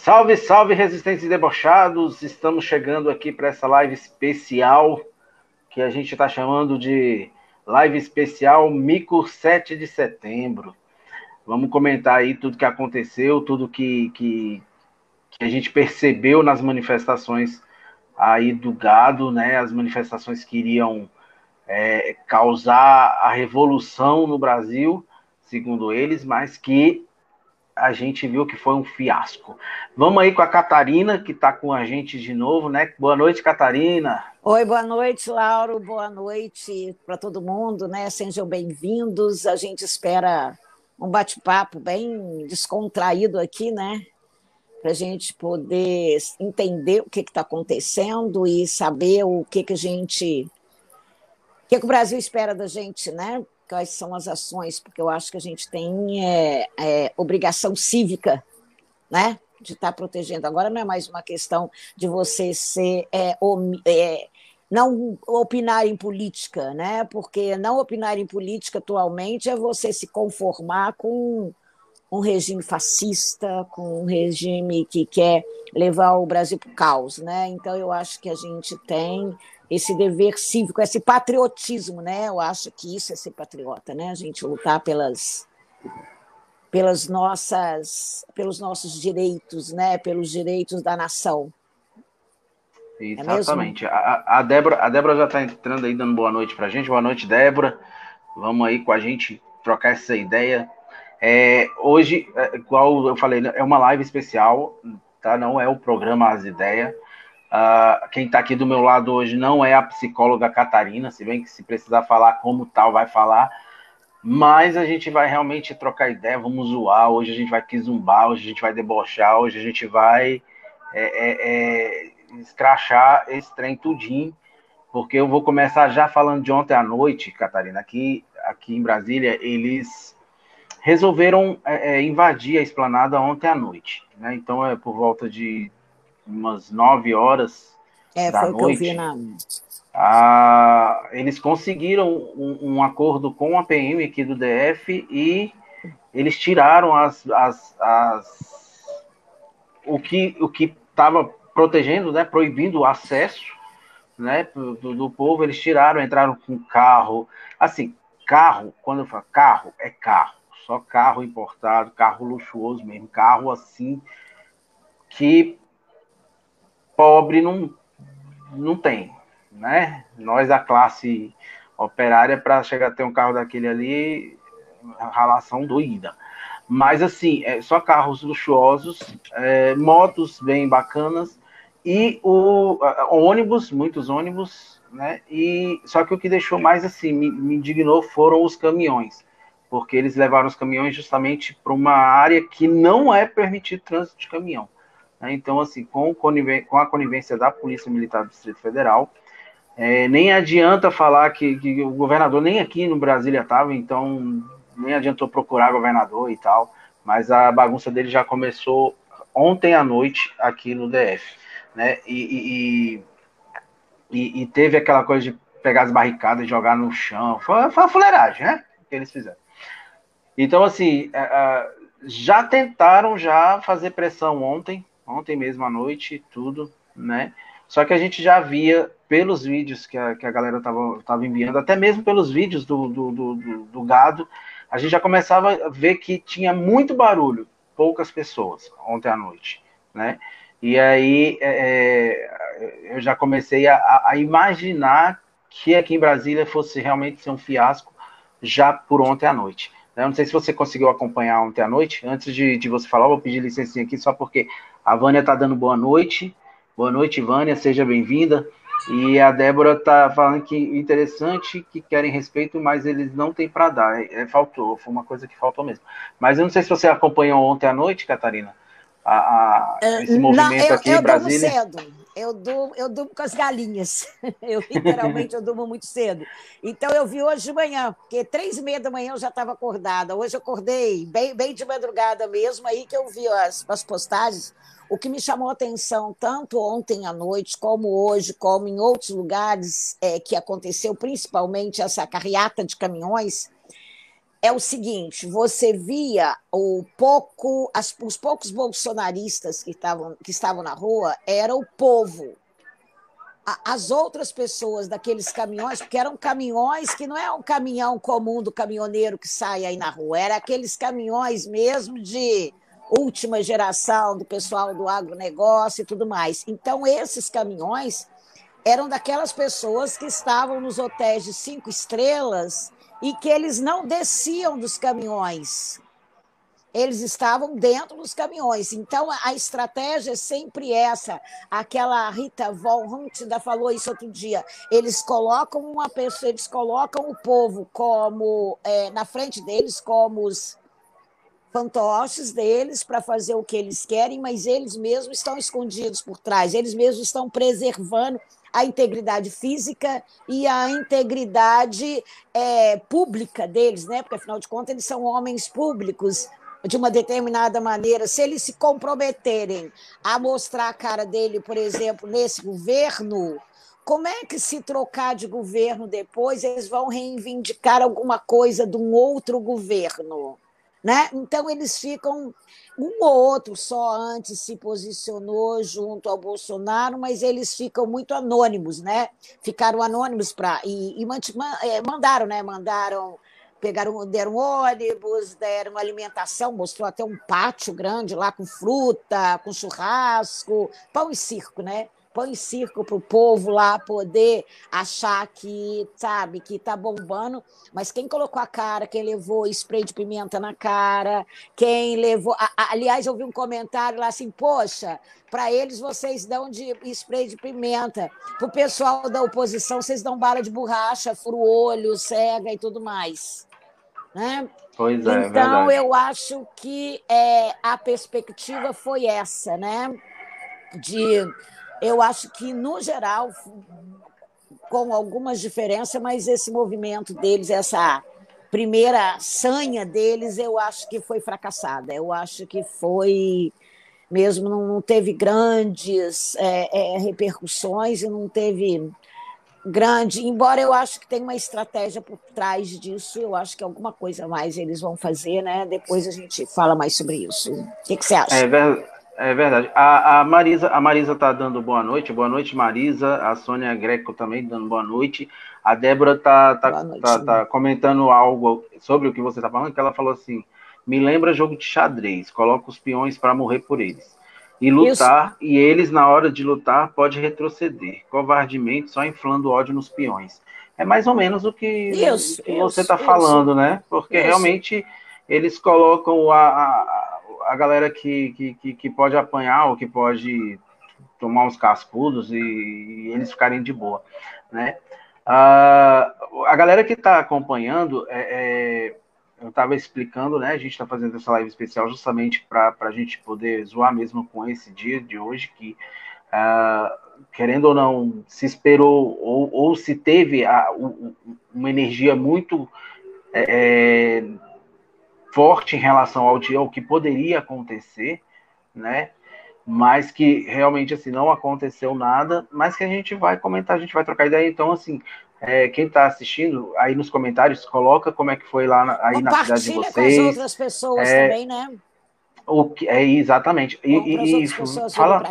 Salve, salve, resistentes debochados! Estamos chegando aqui para essa live especial que a gente está chamando de live especial Mico 7 de setembro. Vamos comentar aí tudo que aconteceu, tudo que, que, que a gente percebeu nas manifestações aí do gado, né? As manifestações que iriam é, causar a revolução no Brasil, segundo eles, mas que a gente viu que foi um fiasco. Vamos aí com a Catarina, que está com a gente de novo, né? Boa noite, Catarina. Oi, boa noite, Lauro. Boa noite para todo mundo, né? Sejam bem-vindos. A gente espera um bate-papo bem descontraído aqui, né? Para a gente poder entender o que está acontecendo e saber o que, que a gente. O que, que o Brasil espera da gente, né? Quais são as ações, porque eu acho que a gente tem é, é, obrigação cívica, né? De estar tá protegendo. Agora não é mais uma questão de você ser é, é, não opinar em política, né? Porque não opinar em política atualmente é você se conformar com um regime fascista, com um regime que quer levar o Brasil para o caos, né? Então eu acho que a gente tem esse dever cívico, esse patriotismo, né? Eu acho que isso é ser patriota, né? A gente lutar pelas pelas nossas pelos nossos direitos, né? Pelos direitos da nação. É Exatamente. É a, a Débora, a Débora já está entrando aí dando boa noite para a gente. Boa noite, Débora. Vamos aí com a gente trocar essa ideia. É, hoje, é, igual eu falei, é uma live especial, tá? Não é o programa As Ideias. Uh, quem está aqui do meu lado hoje não é a psicóloga Catarina, se bem que se precisar falar como tal, vai falar. Mas a gente vai realmente trocar ideia, vamos zoar. Hoje a gente vai quizumbar, hoje a gente vai debochar, hoje a gente vai é, é, é, escrachar esse trem tudinho, porque eu vou começar já falando de ontem à noite, Catarina. Aqui, aqui em Brasília, eles resolveram é, é, invadir a esplanada ontem à noite. Né? Então é por volta de umas 9 horas é, da noite. Na... Ah, eles conseguiram um, um, acordo com a PM aqui do DF e eles tiraram as, as, as o que o que estava protegendo, né, proibindo o acesso, né, do, do, povo. Eles tiraram, entraram com carro, assim, carro. Quando eu falo carro, é carro, só carro importado, carro luxuoso mesmo, carro assim que pobre não, não tem, né? Nós, a classe operária, para chegar a ter um carro daquele ali, relação doída. Mas, assim, é só carros luxuosos, é, motos bem bacanas e o ônibus, muitos ônibus, né? E só que o que deixou mais assim me, me indignou foram os caminhões, porque eles levaram os caminhões justamente para uma área que não é permitido trânsito de caminhão. Né? Então, assim, com, com, a conivência da Polícia Militar do Distrito Federal, é, nem adianta falar que, que, o governador nem aqui no Brasília estava, então nem adiantou procurar governador e tal, mas a bagunça dele já começou ontem à noite aqui no DF, né? E, e, e, e teve aquela coisa de pegar as barricadas e jogar no chão, foi, foi uma fuleiragem, né? Que eles fizeram. Então, assim, é, é, já tentaram já fazer pressão ontem, ontem mesmo à noite, tudo, né? Só que a gente já via pelos vídeos que a, que a galera tava, tava enviando, até mesmo pelos vídeos do, do, do, do, gado, a gente já começava a ver que tinha muito barulho, poucas pessoas ontem à noite, né? E aí é, é eu já comecei a, a, imaginar que aqui em Brasília fosse realmente ser um fiasco já por ontem à noite. Eu não sei se você conseguiu acompanhar ontem à noite. Antes de, de você falar, vou pedir licença aqui só porque a Vânia está dando boa noite. Boa noite, Vânia, seja bem-vinda. E a Débora está falando que interessante, que querem respeito, mas eles não têm para dar. É, é, faltou, foi uma coisa que faltou mesmo. Mas eu não sei se você acompanhou ontem à noite, Catarina, a, a, é, esse movimento não, eu, aqui eu em Brasília. Cedo. Eu durmo, eu durmo com as galinhas. Eu literalmente eu durmo muito cedo. Então eu vi hoje de manhã, porque três e meia da manhã eu já estava acordada. Hoje eu acordei bem, bem de madrugada mesmo, aí que eu vi as, as postagens o que me chamou a atenção, tanto ontem à noite, como hoje, como em outros lugares é, que aconteceu, principalmente essa carreata de caminhões, é o seguinte: você via o pouco, as, os poucos bolsonaristas que estavam, que estavam na rua era o povo. as outras pessoas daqueles caminhões, porque eram caminhões que não é um caminhão comum do caminhoneiro que sai aí na rua, era aqueles caminhões mesmo de última geração do pessoal do agronegócio e tudo mais. Então, esses caminhões eram daquelas pessoas que estavam nos hotéis de cinco estrelas e que eles não desciam dos caminhões. Eles estavam dentro dos caminhões. Então, a estratégia é sempre essa. Aquela Rita Von ainda falou isso outro dia. Eles colocam uma pessoa, eles colocam o povo como é, na frente deles como os fantoches deles para fazer o que eles querem, mas eles mesmos estão escondidos por trás, eles mesmos estão preservando a integridade física e a integridade é, pública deles, né? porque, afinal de contas, eles são homens públicos de uma determinada maneira. Se eles se comprometerem a mostrar a cara dele, por exemplo, nesse governo, como é que, se trocar de governo depois, eles vão reivindicar alguma coisa de um outro governo? Né? Então, eles ficam. Um ou outro só antes se posicionou junto ao Bolsonaro, mas eles ficam muito anônimos, né? Ficaram anônimos para. E, e é, mandaram, né? Mandaram pegaram, deram ônibus, deram alimentação, mostrou até um pátio grande lá com fruta, com churrasco, pão e circo, né? Põe circo para o povo lá poder achar que, sabe, que está bombando. Mas quem colocou a cara, quem levou spray de pimenta na cara, quem levou. aliás, eu vi um comentário lá assim: poxa, para eles vocês dão de spray de pimenta, para o pessoal da oposição vocês dão bala de borracha, furo olho, cega e tudo mais. Né? Pois é, é então, eu acho que é, a perspectiva foi essa, né? De eu acho que, no geral, com algumas diferenças, mas esse movimento deles, essa primeira sanha deles, eu acho que foi fracassada. Eu acho que foi mesmo, não teve grandes é, é, repercussões e não teve grande, embora eu acho que tem uma estratégia por trás disso, eu acho que alguma coisa mais eles vão fazer, né? Depois a gente fala mais sobre isso. O que, que você acha? É verdade. É verdade. A, a, Marisa a Marisa tá dando boa noite. Boa noite, Marisa. A Sônia Greco também dando boa noite. A Débora tá, tá, noite, tá, tá, comentando algo sobre o que você tá falando, que ela falou assim: me lembra jogo de xadrez, coloca os peões para morrer por eles. E lutar, Isso. e eles, na hora de lutar, pode retroceder. Covardemente, só inflando ódio nos peões. É mais ou menos o que, Isso, que você está falando, né? Porque realmente eles colocam a, a a galera que, que, que, pode apanhar ou que pode tomar uns cascudos e, e eles ficarem de boa, né? Uh, a galera que está acompanhando, é, é, eu estava explicando, né? A gente está fazendo essa live especial justamente para a gente poder zoar mesmo com esse dia de hoje, que uh, querendo ou não, se esperou ou, ou se teve a, uma energia muito é, é forte em relação ao, dia, ao que poderia acontecer, né? Mas que realmente assim não aconteceu nada, mas que a gente vai comentar, a gente vai trocar ideia. Então, assim, é, quem está assistindo, aí nos comentários, coloca como é que foi lá na, aí na cidade de vocês. com as outras pessoas é, também, né? O que, é, exatamente. E, e, fala,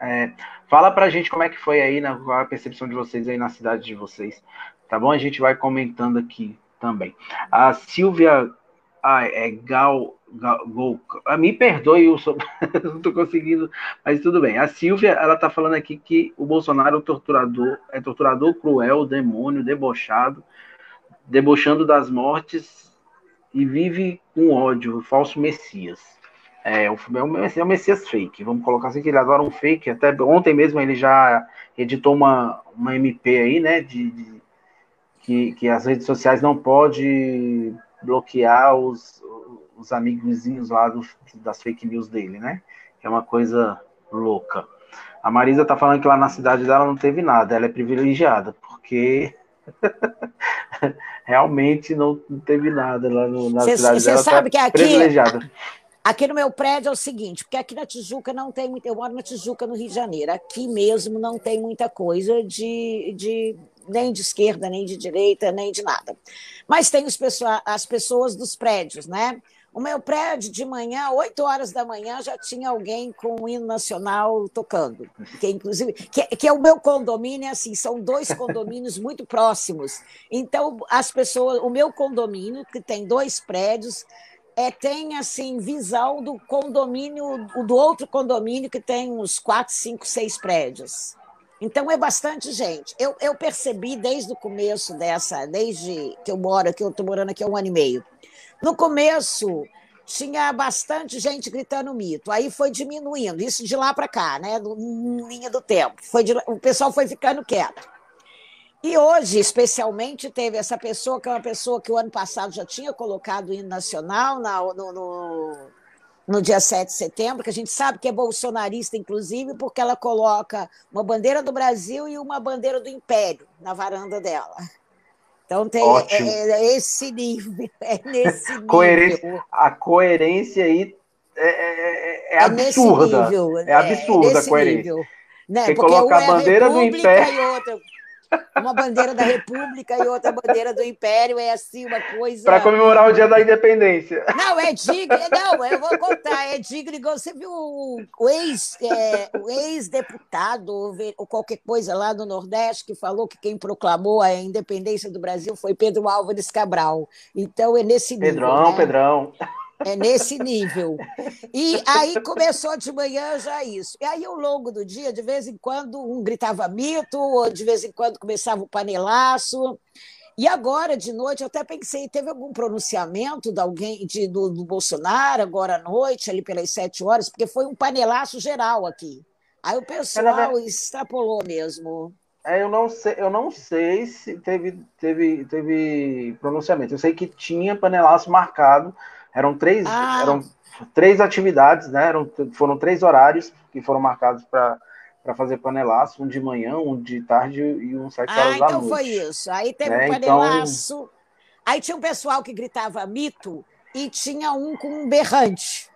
é, fala pra gente como é que foi aí, na, a percepção de vocês aí na cidade de vocês. Tá bom? A gente vai comentando aqui também. A Silvia ah, é Gal, Gal, ah, me perdoe, eu sou, não estou conseguindo, mas tudo bem. A Silvia, ela está falando aqui que o Bolsonaro é torturador, é torturador cruel, demônio, debochado, debochando das mortes e vive com ódio, falso messias. É, o, é, um, é um messias fake, vamos colocar assim, que ele adora um fake, até ontem mesmo ele já editou uma, uma MP aí, né, de, de que, que as redes sociais não podem bloquear os, os amiguinhos lá do, das fake news dele, né? É uma coisa louca. A Marisa tá falando que lá na cidade dela não teve nada, ela é privilegiada, porque realmente não, não, teve nada lá no, na cê, cidade cê dela. Você sabe tá que aqui, privilegiada. Aqui no meu prédio é o seguinte, porque aqui na Tijuca não tem muito. Eu moro na Tijuca, no Rio de Janeiro. Aqui mesmo não tem muita coisa de, de nem de esquerda, nem de direita, nem de nada. Mas tem pessoa, as pessoas dos prédios, né? O meu prédio, de manhã, 8 horas da manhã, já tinha alguém com o hino nacional tocando. Que, inclusive, que, que é o meu condomínio, é assim, são dois condomínios muito próximos. Então, as pessoas, o meu condomínio, que tem dois prédios, é, tem assim visão do condomínio, do outro condomínio que tem uns quatro, cinco, seis prédios. Então é bastante gente. Eu, eu percebi desde o começo dessa, desde que eu moro aqui, eu estou morando aqui há um ano e meio. No começo tinha bastante gente gritando mito, aí foi diminuindo, isso de lá para cá, né? No, linha do tempo. Foi de, o pessoal foi ficando quieto. E hoje, especialmente, teve essa pessoa, que é uma pessoa que o ano passado já tinha colocado o hino nacional na, no, no, no, dia 7 de setembro, que a gente sabe que é bolsonarista, inclusive, porque ela coloca uma bandeira do Brasil e uma bandeira do Império na varanda dela. Então tem é, é, é esse nível, é nesse nível. Coerência, a coerência aí é, é, é, é absurda. Nível, é absurda a coerência. Nível. Né? Você coloca a bandeira do Império uma bandeira da República e outra bandeira do Império, é assim uma coisa. Para comemorar o dia da independência. Não, é digno, não, eu vou contar, é digno. Você viu o ex, é, ex-deputado ou qualquer coisa lá do Nordeste que falou que quem proclamou a independência do Brasil foi Pedro Álvares Cabral. Então é nesse nível. Pedrão, né? Pedrão. É nesse nível. E aí começou de manhã já isso. E aí, ao longo do dia, de vez em quando, um gritava mito, ou de vez em quando começava o panelaço. E agora, de noite, eu até pensei, teve algum pronunciamento de alguém de, do, do Bolsonaro agora à noite, ali pelas sete horas, porque foi um panelaço geral aqui. Aí o pessoal extrapolou mesmo. É, eu não sei, eu não sei se teve, teve, teve pronunciamento. Eu sei que tinha panelaço marcado eram três, ah. eram três atividades, né? Eram, foram três horários que foram marcados para para fazer panelaço, um de manhã, um de tarde e um sete horas ah, da então noite. então foi isso. Aí teve né? um panelaço. Então... Aí tinha um pessoal que gritava mito e tinha um com um berrante.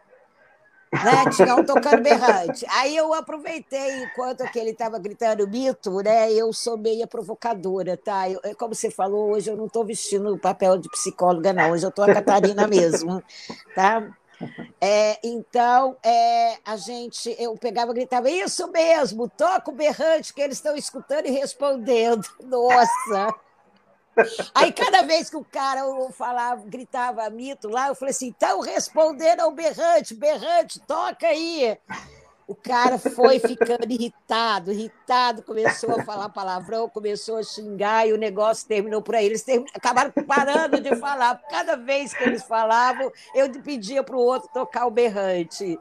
Né? Tinha um tocando berrante. Aí eu aproveitei, enquanto ele estava gritando mito, né? Eu sou meia provocadora, tá? Eu, como você falou, hoje eu não estou vestindo o papel de psicóloga, não. Hoje eu estou a Catarina mesmo, tá? É, então, é, a gente, eu pegava e gritava, isso mesmo, toca o berrante que eles estão escutando e respondendo. Nossa! Aí, cada vez que o cara falava, gritava mito lá, eu falei assim: então respondendo ao berrante, berrante, toca aí. O cara foi ficando irritado, irritado, começou a falar palavrão, começou a xingar e o negócio terminou por aí. Eles acabaram parando de falar. Cada vez que eles falavam, eu pedia para o outro tocar o berrante.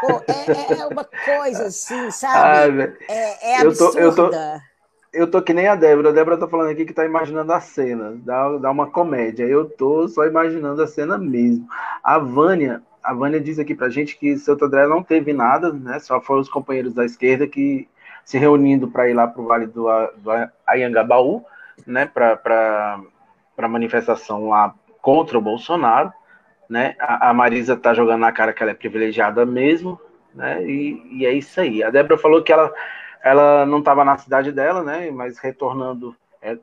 Pô, é, é, uma coisa assim, sabe? Ah, é, é absurda. Eu tô, eu tô eu tô que nem a Débora. A Débora tá falando aqui que tá imaginando a cena, dá, dá uma comédia. Eu tô só imaginando a cena mesmo. A Vânia, a Vânia diz aqui pra gente que Santo André não teve nada, né? Só foram os companheiros da esquerda que se reunindo para ir lá pro Vale do, do Ayangabaú, né? Para a manifestação lá contra o Bolsonaro, né? A, a Marisa tá jogando na cara que ela é privilegiada mesmo, né? E, e é isso aí. A Débora falou que ela ela não estava na cidade dela, né? Mas retornando, é,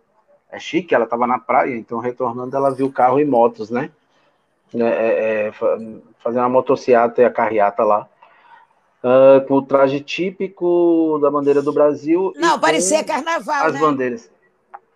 é chique, ela estava na praia, então retornando ela viu carro e motos, né? É, é, é fazendo a motociata e a carreata lá. Uh, com o traje típico da bandeira do Brasil. Não, parecia carnaval, as né? bandeiras.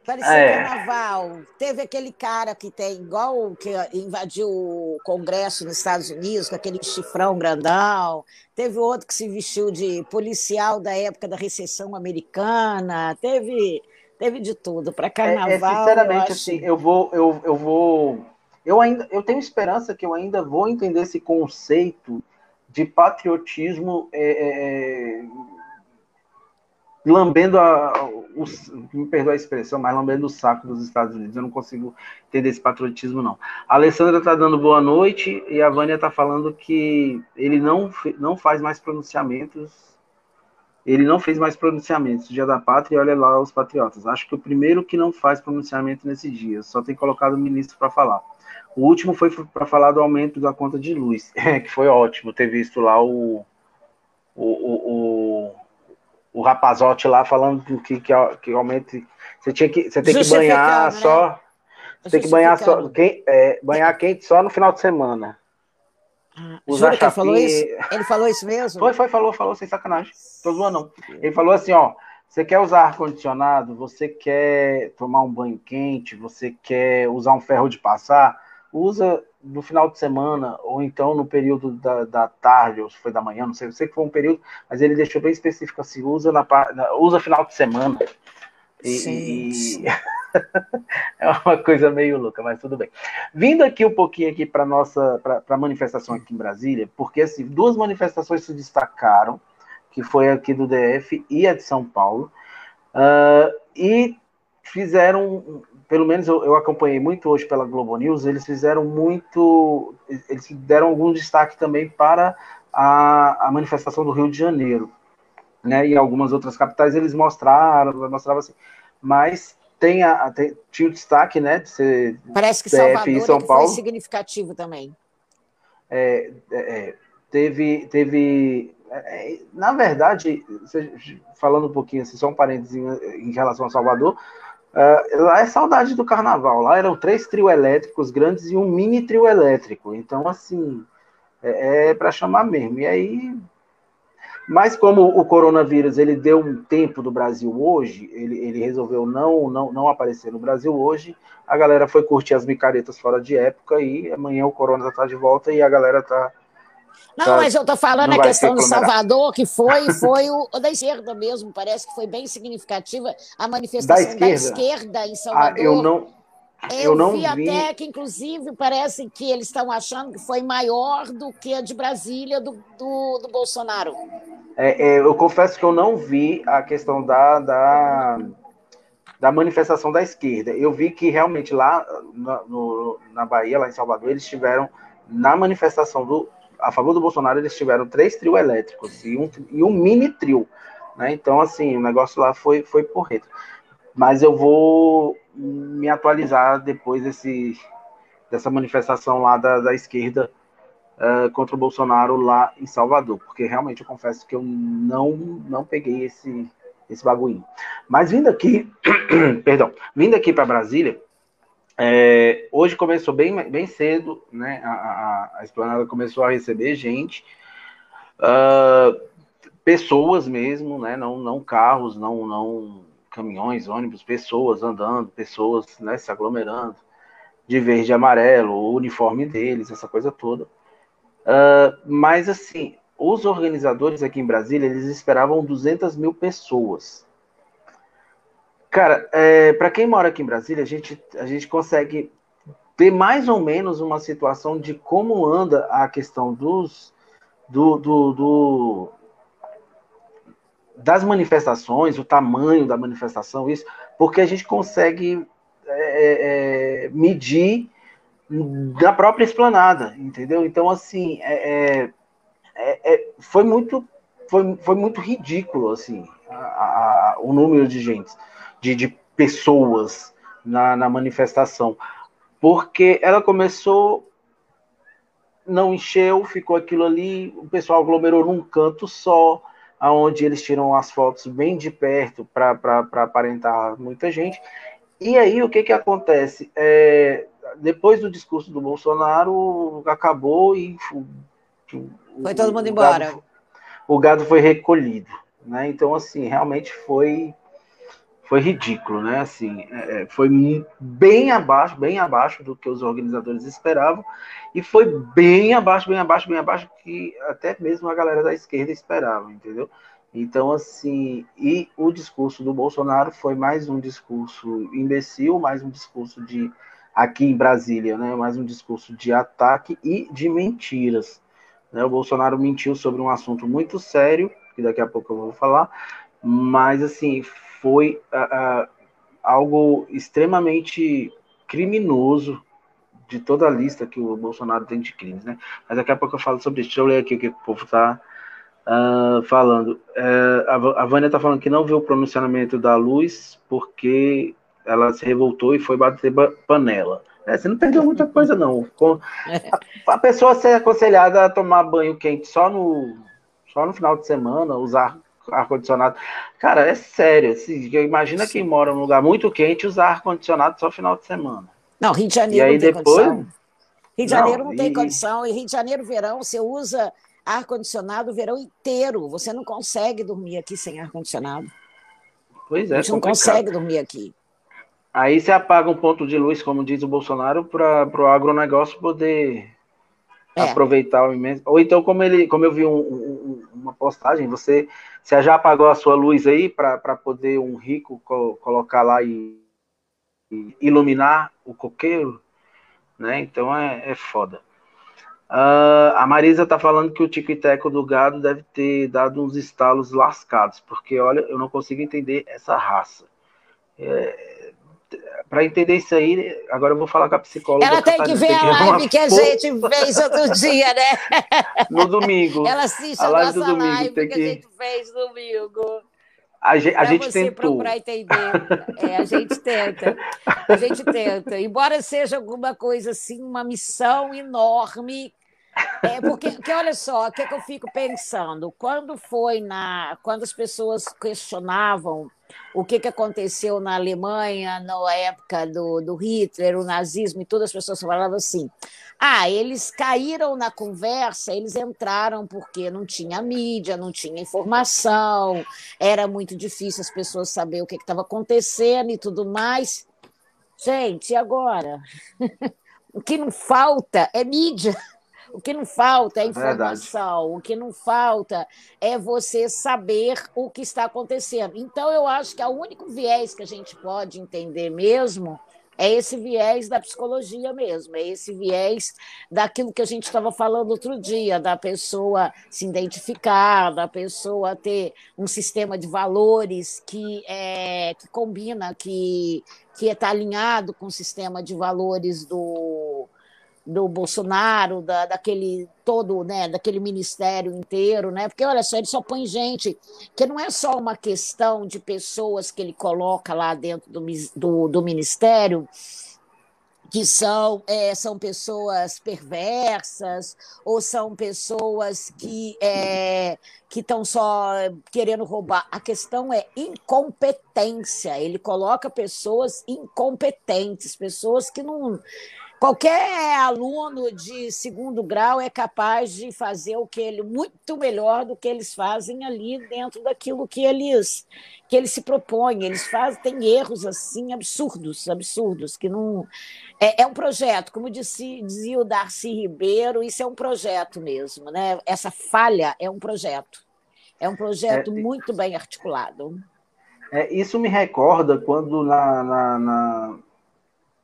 Parecia é. carnaval. Teve aquele cara que tem, igual que invadiu o Congresso nos Estados Unidos, com aquele chifrão grandão. Teve outro que se vestiu de policial da época da recessão americana. Teve, teve de tudo. Para carnaval. É, é, sinceramente, eu assim, eu vou, eu, eu vou. Eu ainda eu tenho esperança que eu ainda vou entender esse conceito de patriotismo é, é, é lambendo a, o, me perdoa a expressão, mas lambendo o saco dos Estados Unidos. Eu não consigo entender esse patriotismo, não. A Alessandra está dando boa noite e a Vânia está falando que ele não, não faz mais pronunciamentos. Ele não fez mais pronunciamentos Dia da Pátria olha lá os patriotas. Acho que o primeiro que não faz pronunciamento nesse dia, só tem colocado o ministro para falar. O último foi para falar do aumento da conta de luz, que foi ótimo ter visto lá o, o, o o rapazote lá falando que, que, que aumente. Você, tinha que, você tem que banhar né? só. Você tem que banhar só. Quem, é, banhar quente só no final de semana. Ah, Usar ele falou isso? Ele falou isso mesmo? Foi, foi, falou, falou, sem sacanagem. Tô zoando, não. Ele falou assim, ó. Você quer usar ar-condicionado, você quer tomar um banho quente, você quer usar um ferro de passar, usa no final de semana, ou então no período da, da tarde, ou se foi da manhã, não sei, eu sei que foi um período, mas ele deixou bem específico assim, usa, na, usa final de semana. E, sim, é uma coisa meio louca, mas tudo bem. Vindo aqui um pouquinho aqui para nossa para a manifestação aqui em Brasília, porque assim, duas manifestações se destacaram, que foi aqui do DF e a de São Paulo, uh, e fizeram pelo menos eu, eu, acompanhei muito hoje pela Globo News, eles fizeram muito, eles deram algum destaque também para a, a manifestação do Rio de Janeiro, né? E algumas outras capitais eles mostraram, mostravam assim, mas tem a, tem, tinha o destaque, né, de ser Parece que Salvador São Paulo. foi significativo também. É, é, teve, teve é, na verdade, falando um pouquinho, assim, só um parênteses em, em relação a Salvador, Uh, lá é saudade do carnaval. Lá eram três trio elétricos grandes e um mini trio elétrico. Então, assim, é, é para chamar mesmo. E aí. Mas como o coronavírus ele deu um tempo do Brasil hoje, ele, ele resolveu não, não, não aparecer no Brasil hoje, a galera foi curtir as micaretas fora de época e amanhã o corona está de volta e a galera está não, tá, mas eu estou falando a questão de Salvador, que foi, foi o, o, da esquerda mesmo, parece que foi bem significativa a manifestação da esquerda, da esquerda em Salvador. Ah, eu não, eu, eu não vi, vi até que, inclusive, parece que eles estão achando que foi maior do que a de Brasília do, do, do Bolsonaro. É, é, eu confesso que eu não vi a questão da, da, da manifestação da esquerda. Eu vi que realmente lá na, no, na Bahia, lá em Salvador, eles tiveram na manifestação do, a favor do Bolsonaro, eles tiveram três trio elétricos e um, e um mini trio. Né? Então, assim, o negócio lá foi, foi porreto. Mas eu vou me atualizar depois desse, dessa manifestação lá da, da esquerda uh, contra o Bolsonaro lá em Salvador, porque realmente eu confesso que eu não, não peguei esse, esse bagulho. Mas vindo aqui, perdão, vindo aqui para Brasília, é, hoje começou bem, bem cedo, né? A, a, a esplanada começou a receber gente, uh, pessoas mesmo, né? Não, não carros, não, não caminhões, ônibus, pessoas andando, pessoas né, se aglomerando, de verde e amarelo, o uniforme deles, essa coisa toda. Uh, mas assim, os organizadores aqui em Brasília, eles esperavam 200 mil pessoas. Cara, é, para quem mora aqui em Brasília, a gente, a gente consegue ter mais ou menos uma situação de como anda a questão dos do, do, do, das manifestações, o tamanho da manifestação, isso, porque a gente consegue é, é, medir da própria esplanada, entendeu? Então, assim, é, é, é, é foi muito foi, foi muito ridículo, assim, a, a, o número de gente de, de pessoas na, na manifestação, porque ela começou, não encheu, ficou aquilo ali, o pessoal aglomerou num canto só, aonde eles tiram as fotos bem de perto para aparentar muita gente. E aí o que, que acontece? É, depois do discurso do Bolsonaro, acabou e. Foi todo mundo embora. Gado, o gado foi recolhido. Né? Então, assim, realmente foi foi ridículo, né? Assim, é, é foi bem abaixo, bem abaixo do que os organizadores esperavam, e foi bem abaixo, bem abaixo, bem abaixo que até mesmo a galera da esquerda esperava, entendeu? Então, assim, e o discurso do Bolsonaro foi mais um discurso imbecil, mais um discurso de aqui em Brasília, né? Mais um discurso de ataque e de mentiras. Né? O Bolsonaro mentiu sobre um assunto muito sério, que daqui a pouco eu vou falar, mas assim foi algo extremamente criminoso de toda a lista que o Bolsonaro tem de crimes, né? Mas daqui a pouco eu falo sobre isso. Deixa eu ler aqui o que o povo está uh, falando. Uh, a, Vânia está falando que não viu o pronunciamento da luz porque ela se revoltou e foi bater panela. É, você não perdeu muita coisa, não. A, a pessoa ser aconselhada a tomar banho quente só no, só no final de semana, usar ar-condicionado. Cara, é sério. Assim, imagina Sim. quem mora num lugar muito quente usar ar-condicionado só final de semana. Não, Rio de Janeiro e aí, não tem depois... condição. Rio de Janeiro não, não tem e... condição. E Rio de Janeiro, verão, você usa ar-condicionado o verão inteiro. Você não consegue dormir aqui sem ar-condicionado. Pois é. A gente não consegue dormir aqui. Aí você apaga um ponto de luz, como diz o Bolsonaro, para o agronegócio poder é. aproveitar o imenso. Ou então, como ele, como eu vi um, um, uma postagem, você, você já apagou a sua luz aí para poder um rico co colocar lá e, e, iluminar o coqueiro, né? Então é, é foda. Uh, a Marisa tá falando que o tico e teco do gado deve ter dado uns estalos lascados, porque olha, eu não consigo entender essa raça. É, para entender isso aí, agora eu vou falar com a psicóloga. Ela tem que ver a live que a gente fez outro dia, né? No domingo. Ela assiste a, a live do domingo, live que... que... a gente fez domingo. A gente, a gente você tentou. procurar entender. É, a gente tenta. A gente tenta. Embora seja alguma coisa assim, uma missão enorme é porque, porque olha só, o que, é que eu fico pensando? Quando foi na. Quando as pessoas questionavam o que, que aconteceu na Alemanha na época do, do Hitler, o nazismo, e todas as pessoas falavam assim: ah, eles caíram na conversa, eles entraram porque não tinha mídia, não tinha informação, era muito difícil as pessoas saber o que estava acontecendo e tudo mais. Gente, e agora? o que não falta é mídia. O que não falta é informação, Verdade. o que não falta é você saber o que está acontecendo. Então, eu acho que o único viés que a gente pode entender mesmo é esse viés da psicologia mesmo, é esse viés daquilo que a gente estava falando outro dia, da pessoa se identificar, da pessoa ter um sistema de valores que, é, que combina, que que está alinhado com o sistema de valores do, do Bolsonaro, da, daquele todo, né, daquele ministério inteiro, né? Porque olha só, ele só põe gente que não é só uma questão de pessoas que ele coloca lá dentro do, do, do ministério que são, é, são pessoas perversas ou são pessoas que é, que estão só querendo roubar. A questão é incompetência. Ele coloca pessoas incompetentes, pessoas que não Qualquer aluno de segundo grau é capaz de fazer o que ele muito melhor do que eles fazem ali dentro daquilo que eles que eles se propõem. Eles fazem têm erros assim absurdos, absurdos que não é, é um projeto, como disse, dizia o Darcy Ribeiro, isso é um projeto mesmo, né? Essa falha é um projeto, é um projeto é, muito bem articulado. É, isso me recorda quando na, na, na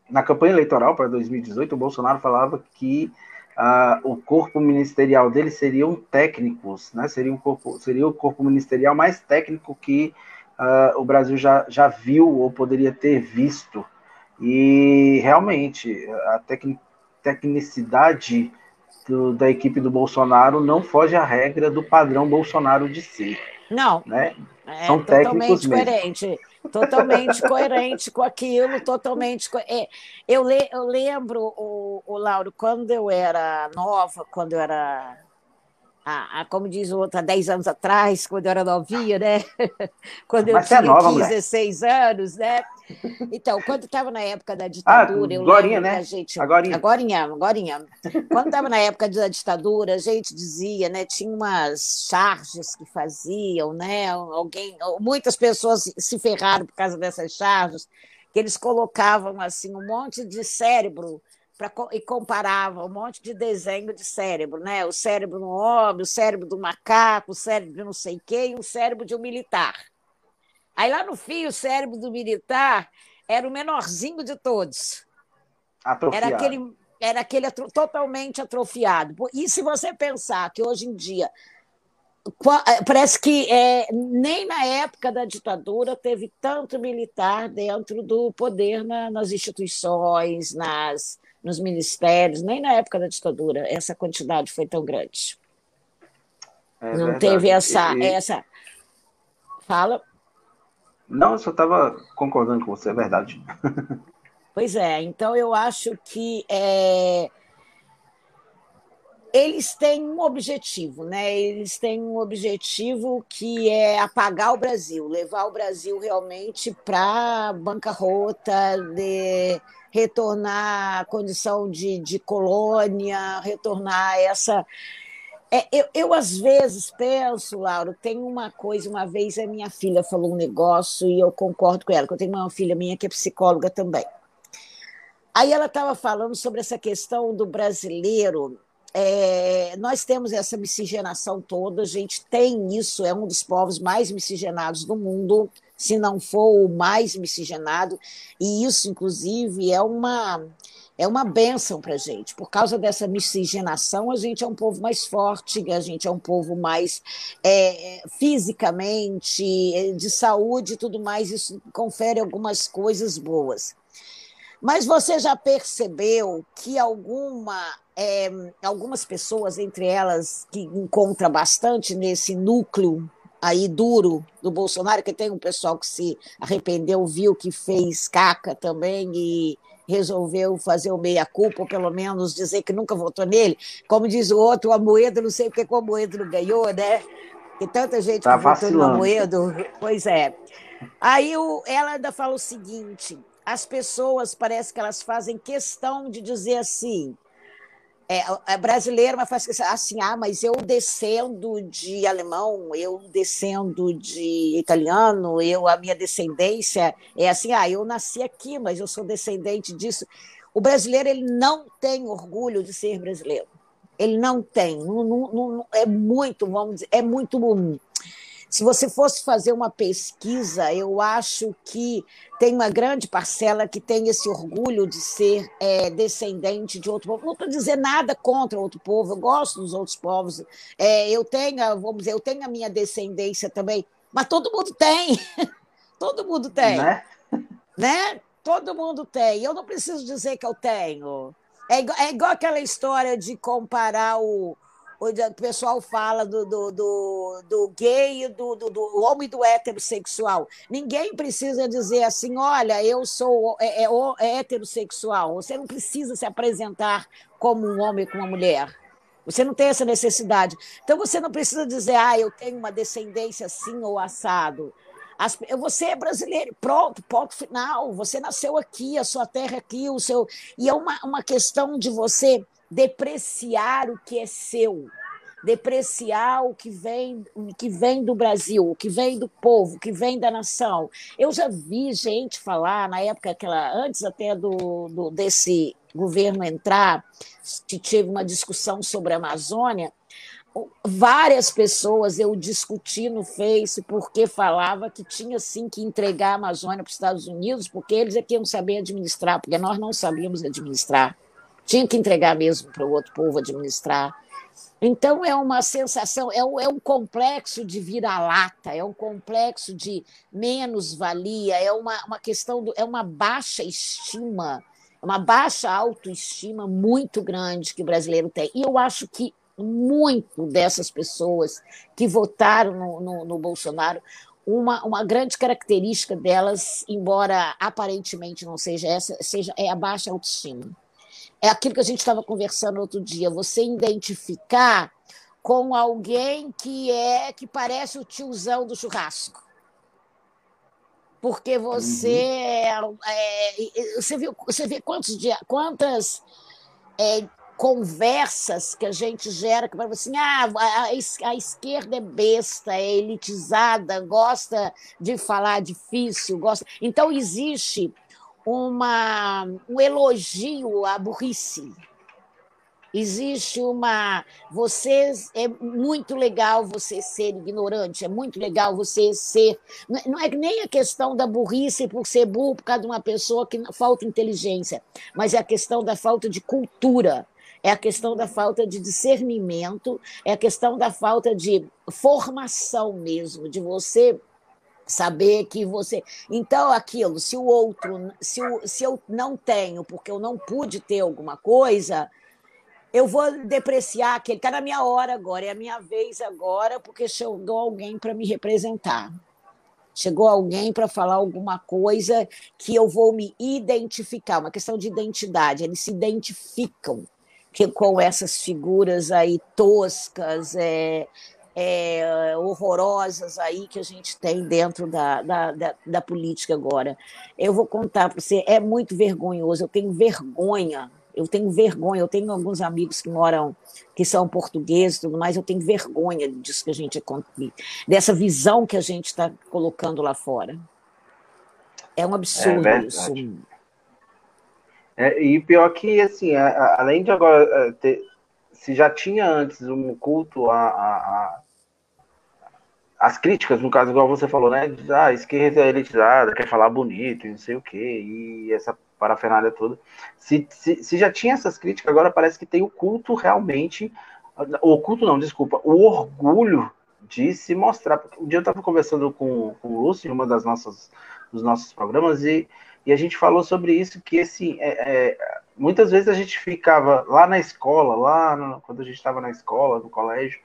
na campanha eleitoral para 2018, o Bolsonaro falava que uh, o corpo ministerial dele seriam técnicos, né? Seria, um corpo, seria o corpo ministerial mais técnico que uh, o Brasil já, já viu ou poderia ter visto. E realmente, a tec tecnicidade do, da equipe do Bolsonaro não foge à regra do padrão Bolsonaro de ser. Não. Né? É São técnicos coerente. Mesmo totalmente coerente com aquilo, totalmente. Co... É, eu, le, eu lembro, o, o Lauro, quando eu era nova, quando eu era há, há, como diz o outro, há 10 anos atrás, quando eu era novinha, né? Quando Mas eu é tinha é nova, 15, 16 anos, né? Então, quando estava na época da ditadura, ah, eu né? a gente. Agorinha. Agorinha, agorinha. Quando estava na época da ditadura, a gente dizia, né? Tinha umas charges que faziam, né? Alguém, muitas pessoas se ferraram por causa dessas charges, que eles colocavam assim um monte de cérebro pra, e comparava um monte de desenho de cérebro, né? O cérebro do homem, o cérebro do macaco, o cérebro de não sei quem, e o cérebro de um militar. Aí lá no fim, o cérebro do militar era o menorzinho de todos. Atrofiado. Era aquele, era aquele atro, totalmente atrofiado. E se você pensar que hoje em dia é, parece que é, nem na época da ditadura teve tanto militar dentro do poder na, nas instituições, nas, nos ministérios, nem na época da ditadura essa quantidade foi tão grande. É Não verdade. teve essa, e, essa. Fala. Não, eu só estava concordando com você, é verdade. Pois é, então eu acho que é, eles têm um objetivo, né? Eles têm um objetivo que é apagar o Brasil, levar o Brasil realmente para bancarrota, de retornar à condição de, de colônia, retornar essa. É, eu, eu, às vezes, penso, Laura, tem uma coisa, uma vez a minha filha falou um negócio e eu concordo com ela, que eu tenho uma filha minha que é psicóloga também. Aí ela estava falando sobre essa questão do brasileiro é, nós temos essa miscigenação toda, a gente tem isso, é um dos povos mais miscigenados do mundo, se não for o mais miscigenado, e isso, inclusive, é uma, é uma benção para a gente. Por causa dessa miscigenação, a gente é um povo mais forte, a gente é um povo mais é, fisicamente, de saúde e tudo mais, isso confere algumas coisas boas. Mas você já percebeu que alguma é, algumas pessoas, entre elas, que encontra bastante nesse núcleo aí duro do Bolsonaro, que tem um pessoal que se arrependeu, viu que fez caca também e resolveu fazer o meia-culpa, ou pelo menos dizer que nunca votou nele. Como diz o outro, o Amoedo, não sei porque o Amoedo não ganhou, né? Tem tanta gente tá que votou no Amoedo. Pois é. Aí o, ela ainda fala o seguinte: as pessoas parece que elas fazem questão de dizer assim: é, é brasileiro, mas faz assim, ah, mas eu descendo de alemão, eu descendo de italiano, eu a minha descendência é assim, ah, eu nasci aqui, mas eu sou descendente disso. O brasileiro ele não tem orgulho de ser brasileiro. Ele não tem, não, não, não, é muito, vamos dizer, é muito se você fosse fazer uma pesquisa, eu acho que tem uma grande parcela que tem esse orgulho de ser é, descendente de outro povo. Não estou dizendo nada contra outro povo, eu gosto dos outros povos. É, eu tenho, vamos dizer, eu tenho a minha descendência também, mas todo mundo tem. todo mundo tem. Né? né? Todo mundo tem. Eu não preciso dizer que eu tenho. É igual, é igual aquela história de comparar o, o pessoal fala do, do, do, do gay, do, do, do homem e do heterossexual. Ninguém precisa dizer assim, olha, eu sou é, é, é heterossexual. Você não precisa se apresentar como um homem com uma mulher. Você não tem essa necessidade. Então você não precisa dizer, ah, eu tenho uma descendência assim ou assado. As, você é brasileiro, pronto, ponto final. Você nasceu aqui, a sua terra aqui, o seu. E é uma, uma questão de você depreciar o que é seu, depreciar o que vem, o que vem do Brasil, o que vem do povo, o que vem da nação. Eu já vi gente falar na época aquela antes até do, do desse governo entrar, que teve uma discussão sobre a Amazônia, várias pessoas eu discuti no Face porque falava que tinha sim que entregar a Amazônia para os Estados Unidos, porque eles é que iam saber administrar, porque nós não sabíamos administrar. Tinha que entregar mesmo para o outro povo administrar. Então, é uma sensação, é um, é um complexo de vira-lata, é um complexo de menos-valia, é uma, uma questão, do, é uma baixa estima, uma baixa autoestima muito grande que o brasileiro tem. E eu acho que muito dessas pessoas que votaram no, no, no Bolsonaro, uma, uma grande característica delas, embora aparentemente não seja essa, seja é a baixa autoestima é aquilo que a gente estava conversando outro dia, você identificar com alguém que é que parece o tiozão do churrasco. Porque você uhum. é, é, você viu, você vê quantos dias, quantas é, conversas que a gente gera que vai assim, ah, a, a, esquerda é besta, é elitizada, gosta de falar difícil, gosta. Então existe uma, um elogio à burrice. Existe uma. Vocês. É muito legal você ser ignorante, é muito legal você ser. Não é nem a questão da burrice por ser burro por causa de uma pessoa que falta inteligência, mas é a questão da falta de cultura, é a questão da falta de discernimento, é a questão da falta de formação mesmo, de você saber que você. Então, aquilo, se o outro, se, o, se eu não tenho, porque eu não pude ter alguma coisa, eu vou depreciar aquele. Está na minha hora agora, é a minha vez agora, porque chegou alguém para me representar. Chegou alguém para falar alguma coisa que eu vou me identificar, uma questão de identidade. Eles se identificam com essas figuras aí toscas, é, é, horrorosas aí que a gente tem dentro da, da, da, da política agora. Eu vou contar para você, é muito vergonhoso, eu tenho vergonha eu tenho vergonha, eu tenho alguns amigos que moram, que são portugueses e tudo mais, eu tenho vergonha disso que a gente dessa visão que a gente está colocando lá fora. É um absurdo é isso. É, e pior que, assim, além de agora é, ter, se já tinha antes um culto a, a, a, as críticas, no caso, igual você falou, né? Ah, esquerda é elitizada, quer falar bonito e não sei o quê, e essa parafernália toda. Se, se, se, já tinha essas críticas, agora parece que tem o culto realmente. O culto não, desculpa, o orgulho de se mostrar. Um dia eu estava conversando com, com o Lúcio em uma das nossas dos nossos programas e, e a gente falou sobre isso que assim é, é, muitas vezes a gente ficava lá na escola lá no, quando a gente estava na escola no colégio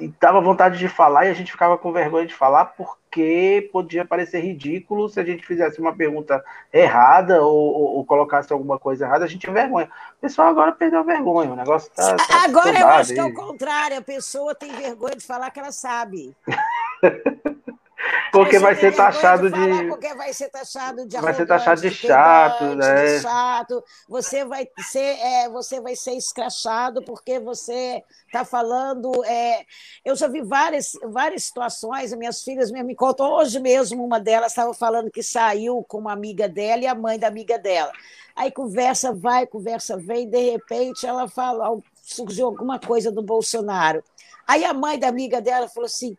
e dava vontade de falar e a gente ficava com vergonha de falar porque podia parecer ridículo se a gente fizesse uma pergunta errada ou, ou, ou colocasse alguma coisa errada, a gente tinha vergonha. O pessoal agora perdeu a vergonha, o negócio tá. tá agora eu acho que é o contrário, a pessoa tem vergonha de falar que ela sabe. Porque vai ser taxado de, Porque vai ser taxado de Vai ser taxado de, chato, né? De chato. Você vai ser, é, você vai ser escrachado porque você está falando. É... Eu já vi várias, várias situações, minhas filhas me contam, hoje mesmo uma delas estava falando que saiu com uma amiga dela e a mãe da amiga dela. Aí conversa vai, conversa vem, de repente ela fala, surgiu alguma coisa do Bolsonaro. Aí a mãe da amiga dela falou assim: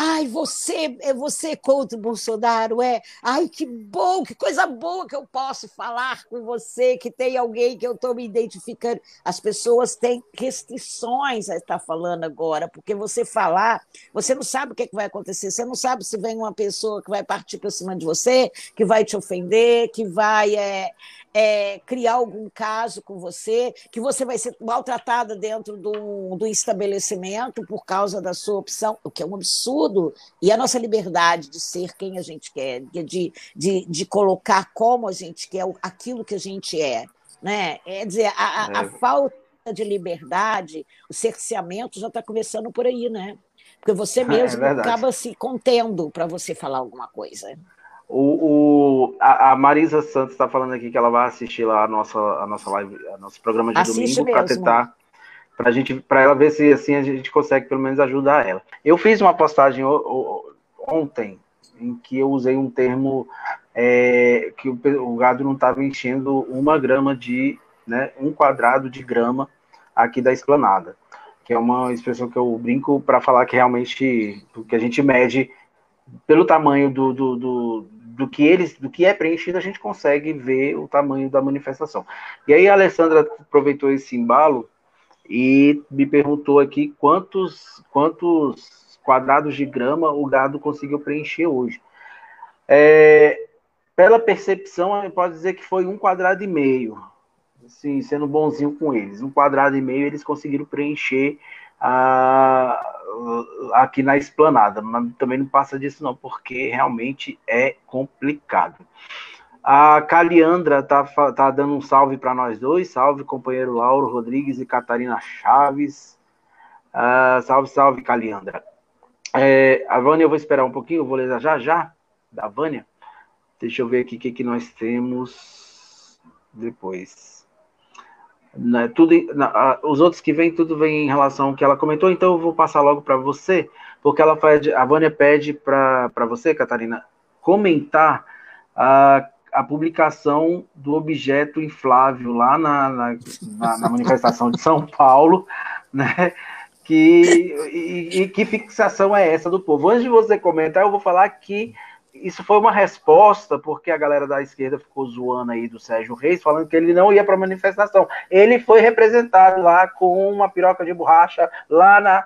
Ai, você é você contra o Bolsonaro, é? Ai, que bom, que coisa boa que eu posso falar com você, que tem alguém que eu estou me identificando. As pessoas têm restrições a estar falando agora, porque você falar, você não sabe o que, é que vai acontecer, você não sabe se vem uma pessoa que vai partir para cima de você, que vai te ofender, que vai é, é, criar algum caso com você, que você vai ser maltratada dentro do, do estabelecimento por causa da sua opção, o que é um absurdo. E a nossa liberdade de ser quem a gente quer, de, de, de colocar como a gente quer, aquilo que a gente é. Né? É dizer, a, a, é. falta de liberdade, o cerceamento já está começando por aí, né? Porque você é mesmo é acaba se contendo para você falar alguma coisa. O, o a, a, Marisa Santos está falando aqui que ela vai assistir lá a nossa, a nossa live, a nosso programa de Assiste domingo para tentar para gente para ela ver se assim a gente consegue pelo menos ajudar ela. Eu fiz uma postagem ontem em que eu usei um termo é, que o, o, gado não estava enchendo uma grama de, né, um quadrado de grama aqui da esplanada, que é uma expressão que eu brinco para falar que realmente o que a gente mede pelo tamanho do, do, do do que eles, do que é preenchido, a gente consegue ver o tamanho da manifestação. E aí a Alessandra aproveitou esse embalo e me perguntou aqui quantos, quantos quadrados de grama o gado conseguiu preencher hoje. É, pela percepção, a gente pode dizer que foi um quadrado e meio, assim, sendo bonzinho com eles. Um quadrado e meio eles conseguiram preencher aqui na esplanada. Mas também não passa disso, não, porque realmente é complicado. A Caliandra tá, tá dando um salve para nós dois. Salve, companheiro Lauro Rodrigues e Catarina Chaves. Uh, salve, salve, Caliandra. É, a Vânia, eu vou esperar um pouquinho, eu vou ler já já, da Vânia. Deixa eu ver aqui o que, que nós temos depois. Né, tudo, na, os outros que vêm, tudo vem em relação ao que ela comentou, então eu vou passar logo para você, porque ela pede, a Vânia pede para você, Catarina, comentar a, a publicação do objeto inflável lá na, na, na, na manifestação de São Paulo, né? Que, e, e que fixação é essa do povo? Antes de você comentar, eu vou falar que isso foi uma resposta, porque a galera da esquerda ficou zoando aí do Sérgio Reis, falando que ele não ia para a manifestação. Ele foi representado lá com uma piroca de borracha, lá na,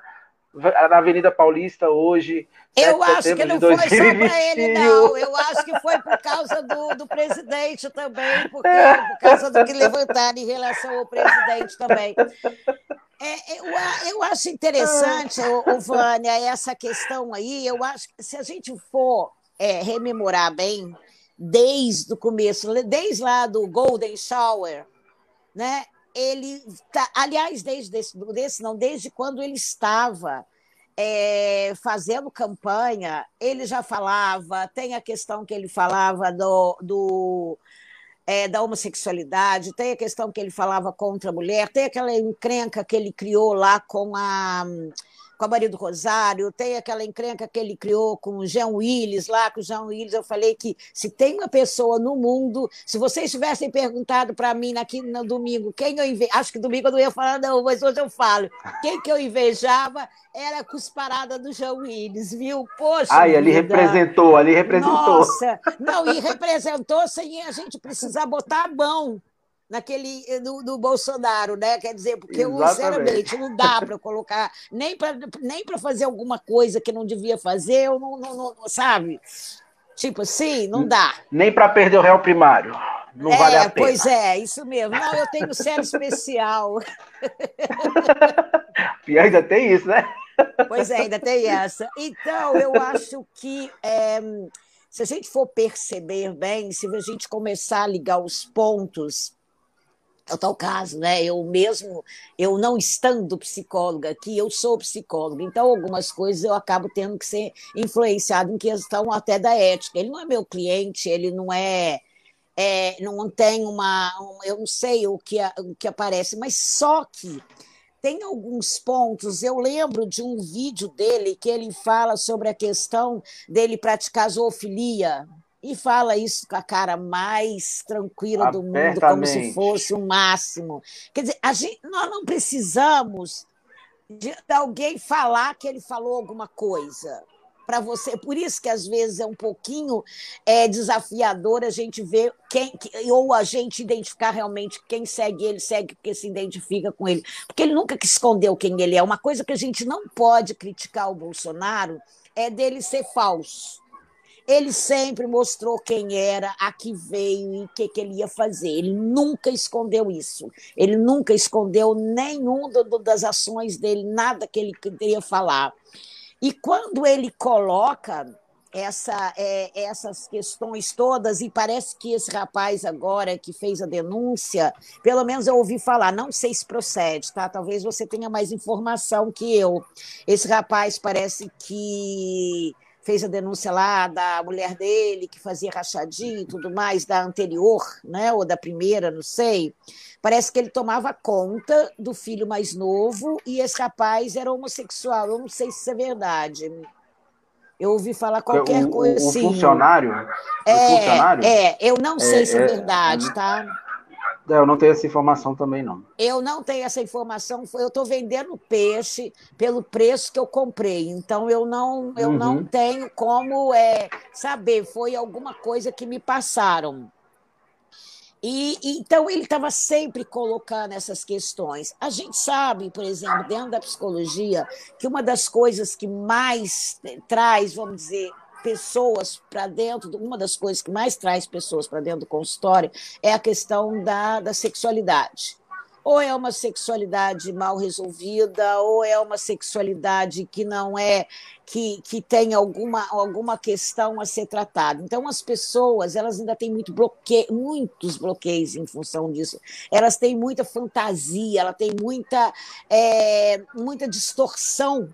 na Avenida Paulista, hoje. Eu acho que não foi só para ele, não. Eu acho que foi por causa do, do presidente também, porque, por causa do que levantaram em relação ao presidente também. É, eu, eu acho interessante, o Vânia, essa questão aí. Eu acho que se a gente for é, rememorar bem, desde o começo, desde lá do Golden Shower, né? ele tá, aliás, desde desse, desse, não, desde quando ele estava é, fazendo campanha, ele já falava, tem a questão que ele falava do, do é, da homossexualidade, tem a questão que ele falava contra a mulher, tem aquela encrenca que ele criou lá com a com a Maria do Rosário, tem aquela encrenca que ele criou com o Jean Willis lá, com o Jean Willis, eu falei que se tem uma pessoa no mundo, se vocês tivessem perguntado para mim aqui no domingo, quem eu inve... acho que domingo eu não ia falar não, mas hoje eu falo, quem que eu invejava era a cusparada do Jean Willis, viu? Poxa Ai, ali representou, ali representou. Nossa, não, e representou sem a gente precisar botar a mão naquele do, do, Bolsonaro, né? Quer dizer, porque Exatamente. sinceramente não dá para colocar nem para nem para fazer alguma coisa que não devia fazer, eu não, não, não sabe? Tipo assim, não dá. Nem para perder o réu primário. Não é, vale a pena. Pois é, isso mesmo. Não, eu tenho série especial. e ainda tem isso, né? Pois é, ainda tem essa. Então, eu acho que é, se a gente for perceber bem, se a gente começar a ligar os pontos é o tal caso, né? Eu mesmo, eu não estando psicóloga aqui, eu sou psicóloga, então algumas coisas eu acabo tendo que ser influenciado em questão até da ética. Ele não é meu cliente, ele não é, é não tem uma, eu não sei o que, o que aparece, mas só que tem alguns pontos. Eu lembro de um vídeo dele que ele fala sobre a questão dele praticar zoofilia e fala isso com a cara mais tranquila do mundo, como se fosse o máximo. Quer dizer, a gente, nós não precisamos de, alguém falar que ele falou alguma coisa para você. Por isso que às vezes é um pouquinho é, desafiador a gente ver quem ou a gente identificar realmente quem segue ele, segue porque se identifica com ele. Porque ele nunca escondeu quem ele é. Uma coisa que a gente não pode criticar o Bolsonaro é dele ser falso. Ele sempre mostrou quem era, a que veio e o que, que, ele ia fazer. Ele nunca escondeu isso. Ele nunca escondeu nenhum do, das ações dele, nada que ele queria falar. E quando ele coloca essa, é, essas questões todas, e parece que esse rapaz agora que fez a denúncia, pelo menos eu ouvi falar, não sei se procede, tá? Talvez você tenha mais informação que eu. Esse rapaz parece que fez a denúncia lá da mulher dele, que fazia rachadinho e tudo mais, da anterior, né, ou da primeira, não sei. Parece que ele tomava conta do filho mais novo e esse rapaz era homossexual. Eu não sei se isso é verdade. Eu ouvi falar qualquer o, coisa o, assim. Funcionário? É, o funcionário? É, eu não sei é, se é, é verdade, tá? É, eu não tenho essa informação também, não. Eu não tenho essa informação. Eu estou vendendo peixe pelo preço que eu comprei. Então, eu não, eu uhum. não tenho como é, saber. Foi alguma coisa que me passaram. E, então ele estava sempre colocando essas questões. A gente sabe, por exemplo, dentro da psicologia, que uma das coisas que mais traz, vamos dizer, pessoas para dentro, uma das coisas que mais traz pessoas para dentro do consultório é a questão da, da sexualidade. Ou é uma sexualidade mal resolvida, ou é uma sexualidade que não é, que, que tem alguma, alguma questão a ser tratada. Então, as pessoas, elas ainda têm muito bloque... muitos bloqueios em função disso. Elas têm muita fantasia, ela tem muita, é, muita distorção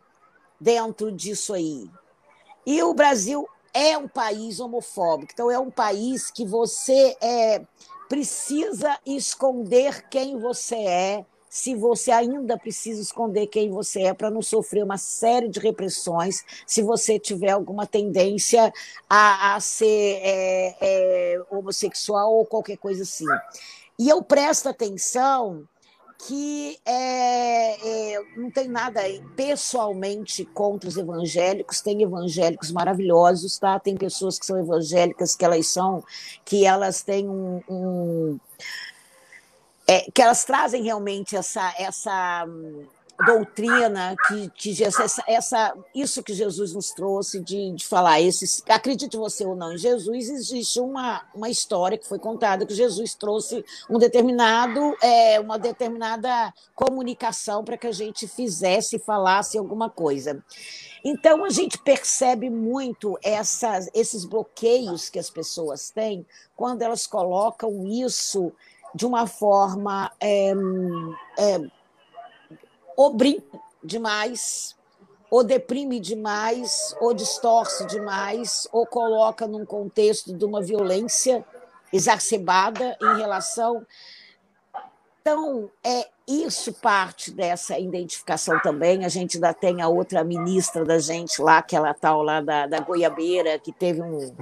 dentro disso aí. E o Brasil é um país homofóbico, então é um país que você é, precisa esconder quem você é, se você ainda precisa esconder quem você é para não sofrer uma série de repressões, se você tiver alguma tendência a, a ser é, é, homossexual ou qualquer coisa assim. E eu presto atenção que é, é, não tem nada pessoalmente contra os evangélicos, tem evangélicos maravilhosos, tá? Tem pessoas que são evangélicas que elas são, que elas têm um, um é, que elas trazem realmente essa essa doutrina que, que essa, essa, isso que Jesus nos trouxe de, de falar, esses, acredite você ou não, em Jesus existe uma, uma história que foi contada que Jesus trouxe um determinado, é, uma determinada comunicação para que a gente fizesse falasse alguma coisa. Então a gente percebe muito essas, esses bloqueios que as pessoas têm quando elas colocam isso de uma forma é, é, ou brinca demais, ou deprime demais, ou distorce demais, ou coloca num contexto de uma violência exacerbada em relação. Então, é isso parte dessa identificação também. A gente ainda tem a outra ministra da gente lá, aquela tal lá da, da Goiabeira, que teve um,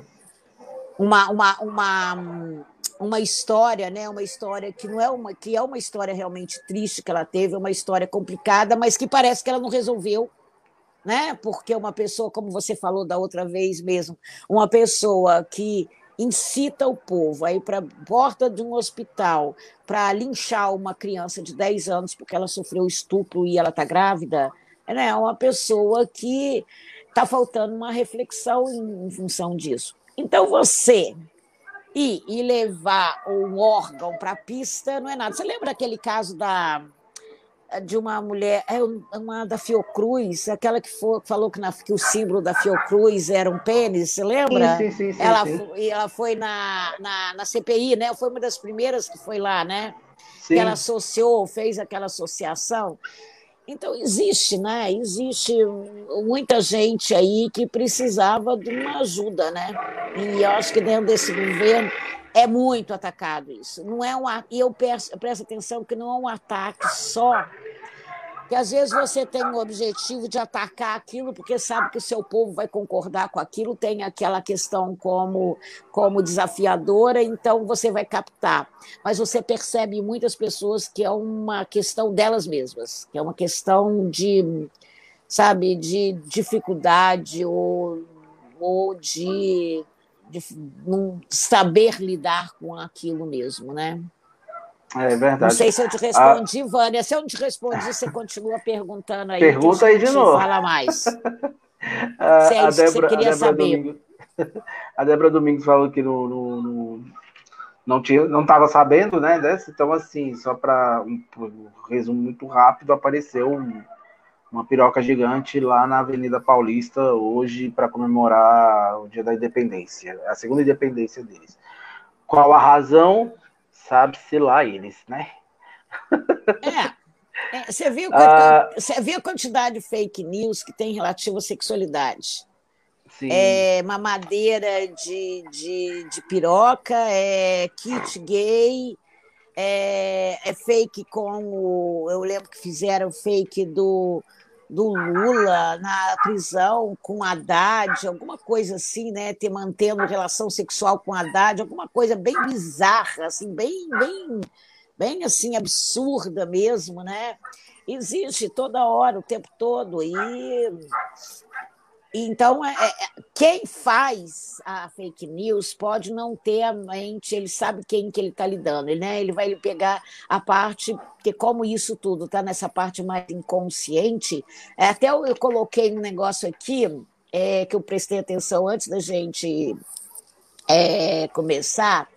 uma, uma, uma, uma história, né? Uma história que não é uma que é uma história realmente triste que ela teve, é uma história complicada, mas que parece que ela não resolveu, né? Porque uma pessoa, como você falou da outra vez mesmo, uma pessoa que incita o povo a ir para a porta de um hospital para linchar uma criança de 10 anos porque ela sofreu estupro e ela está grávida, né? é uma pessoa que está faltando uma reflexão em, em função disso. Então, você ir e levar um órgão para a pista não é nada. Você lembra aquele caso da de uma mulher, é uma da Fiocruz, aquela que falou que, na, que, o símbolo da Fiocruz era um pênis, você lembra? Sim, sim, sim. ela, sim. Foi, ela foi na, na, na, CPI, né? Foi uma das primeiras que foi lá, né? Sim. Que ela associou, fez aquela associação. Então, existe, né? Existe muita gente aí que precisava de uma ajuda, né? E eu acho que dentro desse governo é muito atacado isso. Não é um, e eu presto, presto atenção que não é um ataque só que às vezes você tem o objetivo de atacar aquilo porque sabe que o seu povo vai concordar com aquilo, tem aquela questão como, como desafiadora, então você vai captar. Mas você percebe muitas pessoas que é uma questão delas mesmas, que é uma questão de, sabe, de dificuldade ou, ou de, de não saber lidar com aquilo mesmo, né? É verdade. Não sei se eu te respondi, a... Vânia. Se eu não te respondi, você continua perguntando aí. Pergunta aí de novo. Fala mais. a, se é isso Débora, que você queria saber. Domingos, a Débora Domingos falou que no, no, no não tinha, não estava sabendo, né? Dessa, então, assim, só para um, um, resumo muito rápido, apareceu um, uma piroca gigante lá na Avenida Paulista hoje para comemorar o Dia da Independência, a segunda independência deles. Qual a razão? Sabe-se lá eles, né? É. é você, viu, ah, você viu a quantidade de fake news que tem relativo à sexualidade? Sim. É mamadeira de, de, de piroca, é kit gay, é, é fake com o. Eu lembro que fizeram fake do do Lula na prisão com Haddad, alguma coisa assim, né? Ter mantendo relação sexual com Haddad, alguma coisa bem bizarra, assim, bem, bem, bem assim absurda mesmo, né? Existe toda hora, o tempo todo e então, é, é, quem faz a fake news pode não ter a mente, ele sabe quem que ele está lidando, né? ele vai pegar a parte, porque como isso tudo está nessa parte mais inconsciente, é, até eu, eu, coloquei um negócio aqui é, que eu prestei atenção antes da gente é, começar,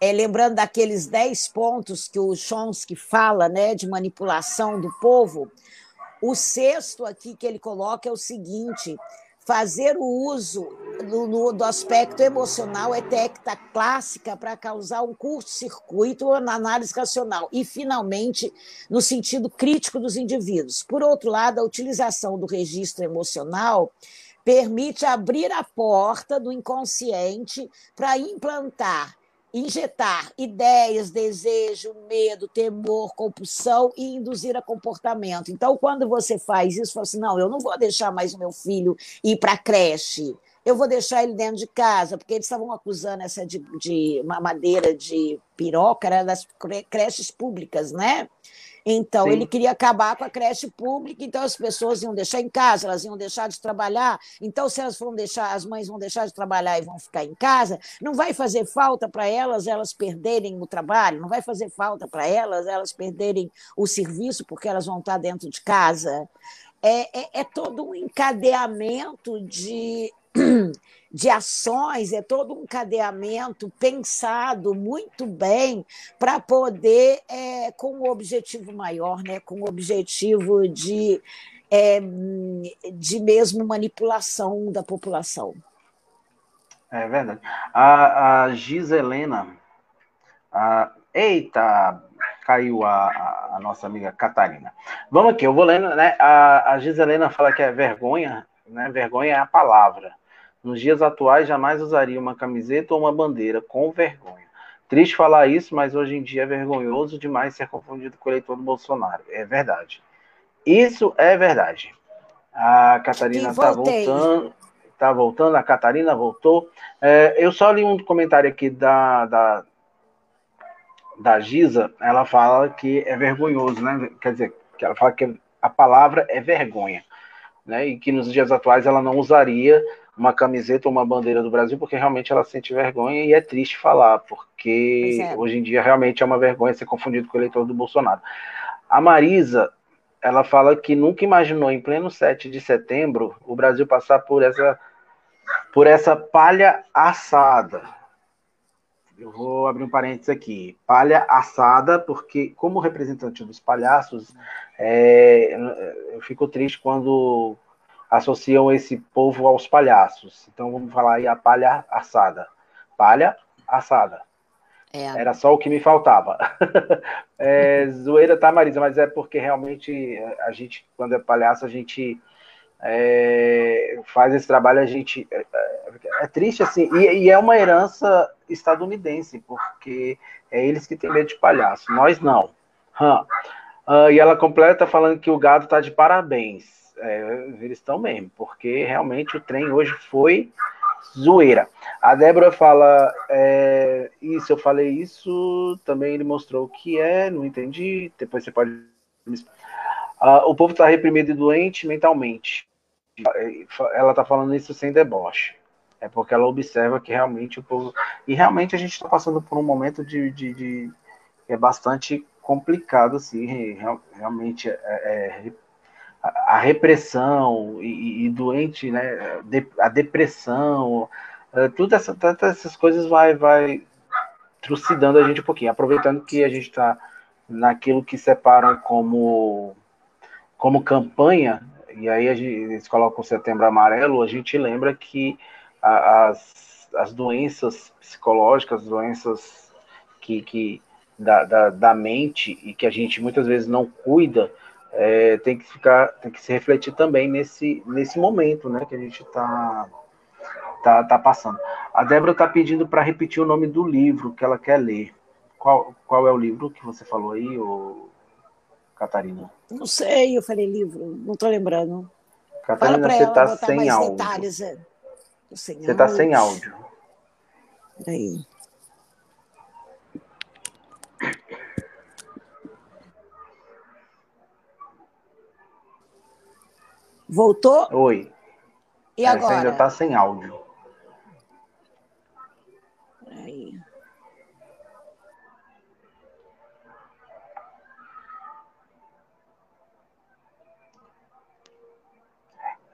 é, lembrando daqueles 10 pontos que o Chomsky fala né, de manipulação do povo, o sexto aqui que ele coloca é o seguinte: fazer o uso do, do aspecto emocional é técnica clássica para causar um curto-circuito na análise racional e, finalmente, no sentido crítico dos indivíduos. Por outro lado, a utilização do registro emocional permite abrir a porta do inconsciente para implantar injetar ideias, desejo, medo, temor, compulsão e induzir a comportamento. Então, quando você faz isso, fala assim: não, eu não vou deixar mais o meu filho ir para a creche. Eu vou deixar ele dentro de casa, porque eles estavam acusando essa de, de mamadeira de piroca, era das creches públicas, né? Então, Sim. ele queria acabar com a creche pública, então as pessoas iam deixar em casa, elas iam deixar de trabalhar. Então, se elas vão deixar, as mães vão deixar de trabalhar e vão ficar em casa, não vai fazer falta para elas elas perderem o trabalho, não vai fazer falta para elas elas perderem o serviço porque elas vão estar dentro de casa. É, é, é todo um encadeamento de de ações, é todo um cadeamento pensado muito bem para poder, é, com o um objetivo maior, né, com o um objetivo de, é, de mesmo manipulação da população. É verdade. A, a Giselena, a, Eita, caiu a, a, nossa amiga Catarina. Vamos aqui, eu vou lendo, né? A, a Giselena fala que é vergonha, né? Vergonha é a palavra. Nos dias atuais, jamais usaria uma camiseta ou uma bandeira com vergonha. Triste falar isso, mas hoje em dia é vergonhoso demais ser confundido com o eleitor do Bolsonaro. É verdade. Isso é verdade. A Catarina está voltando. Está voltando, a Catarina voltou. É, eu só li um comentário aqui da, da, da Giza. Ela fala que é vergonhoso, né? Quer dizer, que ela fala que a palavra é vergonha. Né? E que nos dias atuais ela não usaria uma camiseta ou uma bandeira do Brasil, porque realmente ela sente vergonha e é triste falar, porque é. hoje em dia realmente é uma vergonha ser confundido com o eleitor do Bolsonaro. A Marisa, ela fala que nunca imaginou, em pleno 7 de setembro, o Brasil passar por essa, por essa palha assada. Eu vou abrir um parênteses aqui. Palha assada, porque, como representante dos palhaços, é, eu fico triste quando associam esse povo aos palhaços. Então vamos falar aí a palha assada. Palha assada. É. Era só o que me faltava. é, zoeira, tá, Marisa? Mas é porque realmente a gente, quando é palhaço, a gente é, faz esse trabalho, a gente. É, é triste, assim, e, e, é uma herança estadunidense, porque é eles que têm medo de palhaço, nós não. Hum. Uh, e ela completa falando que o gado tá de parabéns. É, eles estão mesmo, porque realmente o trem hoje foi zoeira. A Débora fala, é, isso, eu falei isso, também ele mostrou o que é, não entendi, depois você pode... Ah, o povo está reprimido e doente mentalmente. Ela está falando isso sem deboche. É porque ela observa que realmente o povo... E realmente a gente está passando por um momento de, de, de... é bastante complicado, assim, realmente é, é a repressão e, e doente, né, a depressão, eh, todas essa, essas coisas vai, vai trucidando a gente um pouquinho, aproveitando que a gente está naquilo que separam como, como campanha, e aí a gente, eles colocam o setembro amarelo, a gente lembra que as, as doenças psicológicas, doenças que, que da, da, da mente e que a gente muitas vezes não cuida, é, tem que ficar, tem que se refletir também nesse, nesse momento, né, que a gente está tá, tá passando. A Débora está pedindo para repetir o nome do livro que ela quer ler. Qual, qual é o livro que você falou aí, ô, Catarina? Não sei, eu falei livro, não estou lembrando. Catarina, você está sem áudio. Detalhes, é. você está sem áudio. Peraí. Voltou? Oi. E Essa agora? ainda está sem áudio.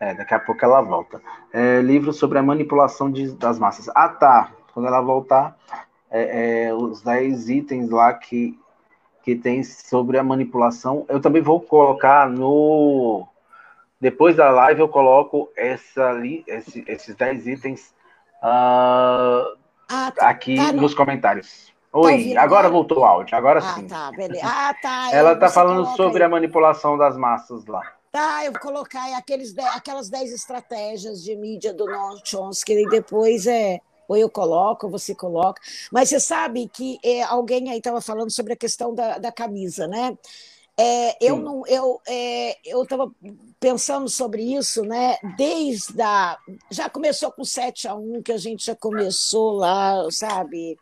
É, daqui a pouco ela volta. É, livro sobre a manipulação de, das massas. Ah, tá. Quando ela voltar, é, é, os 10 itens lá que, que tem sobre a manipulação. Eu também vou colocar no depois da live eu coloco essa ali, esse, esses 10 itens uh, ah, tá, aqui tá nos comentários. Tá Oi, tá agora voltou o áudio, agora ah, sim. Tá, beleza. Ah, tá. Ela está falando sobre aí. a manipulação das massas lá. Tá, eu vou colocar aqueles, aquelas 10 estratégias de mídia do Noam Chomsky e depois é ou eu coloco, ou você coloca. Mas você sabe que é, alguém aí estava falando sobre a questão da, da camisa, né? É, eu não, eu é, eu estava pensando sobre isso, né? Desde a já começou com 7 a 1 que a gente já começou lá, sabe?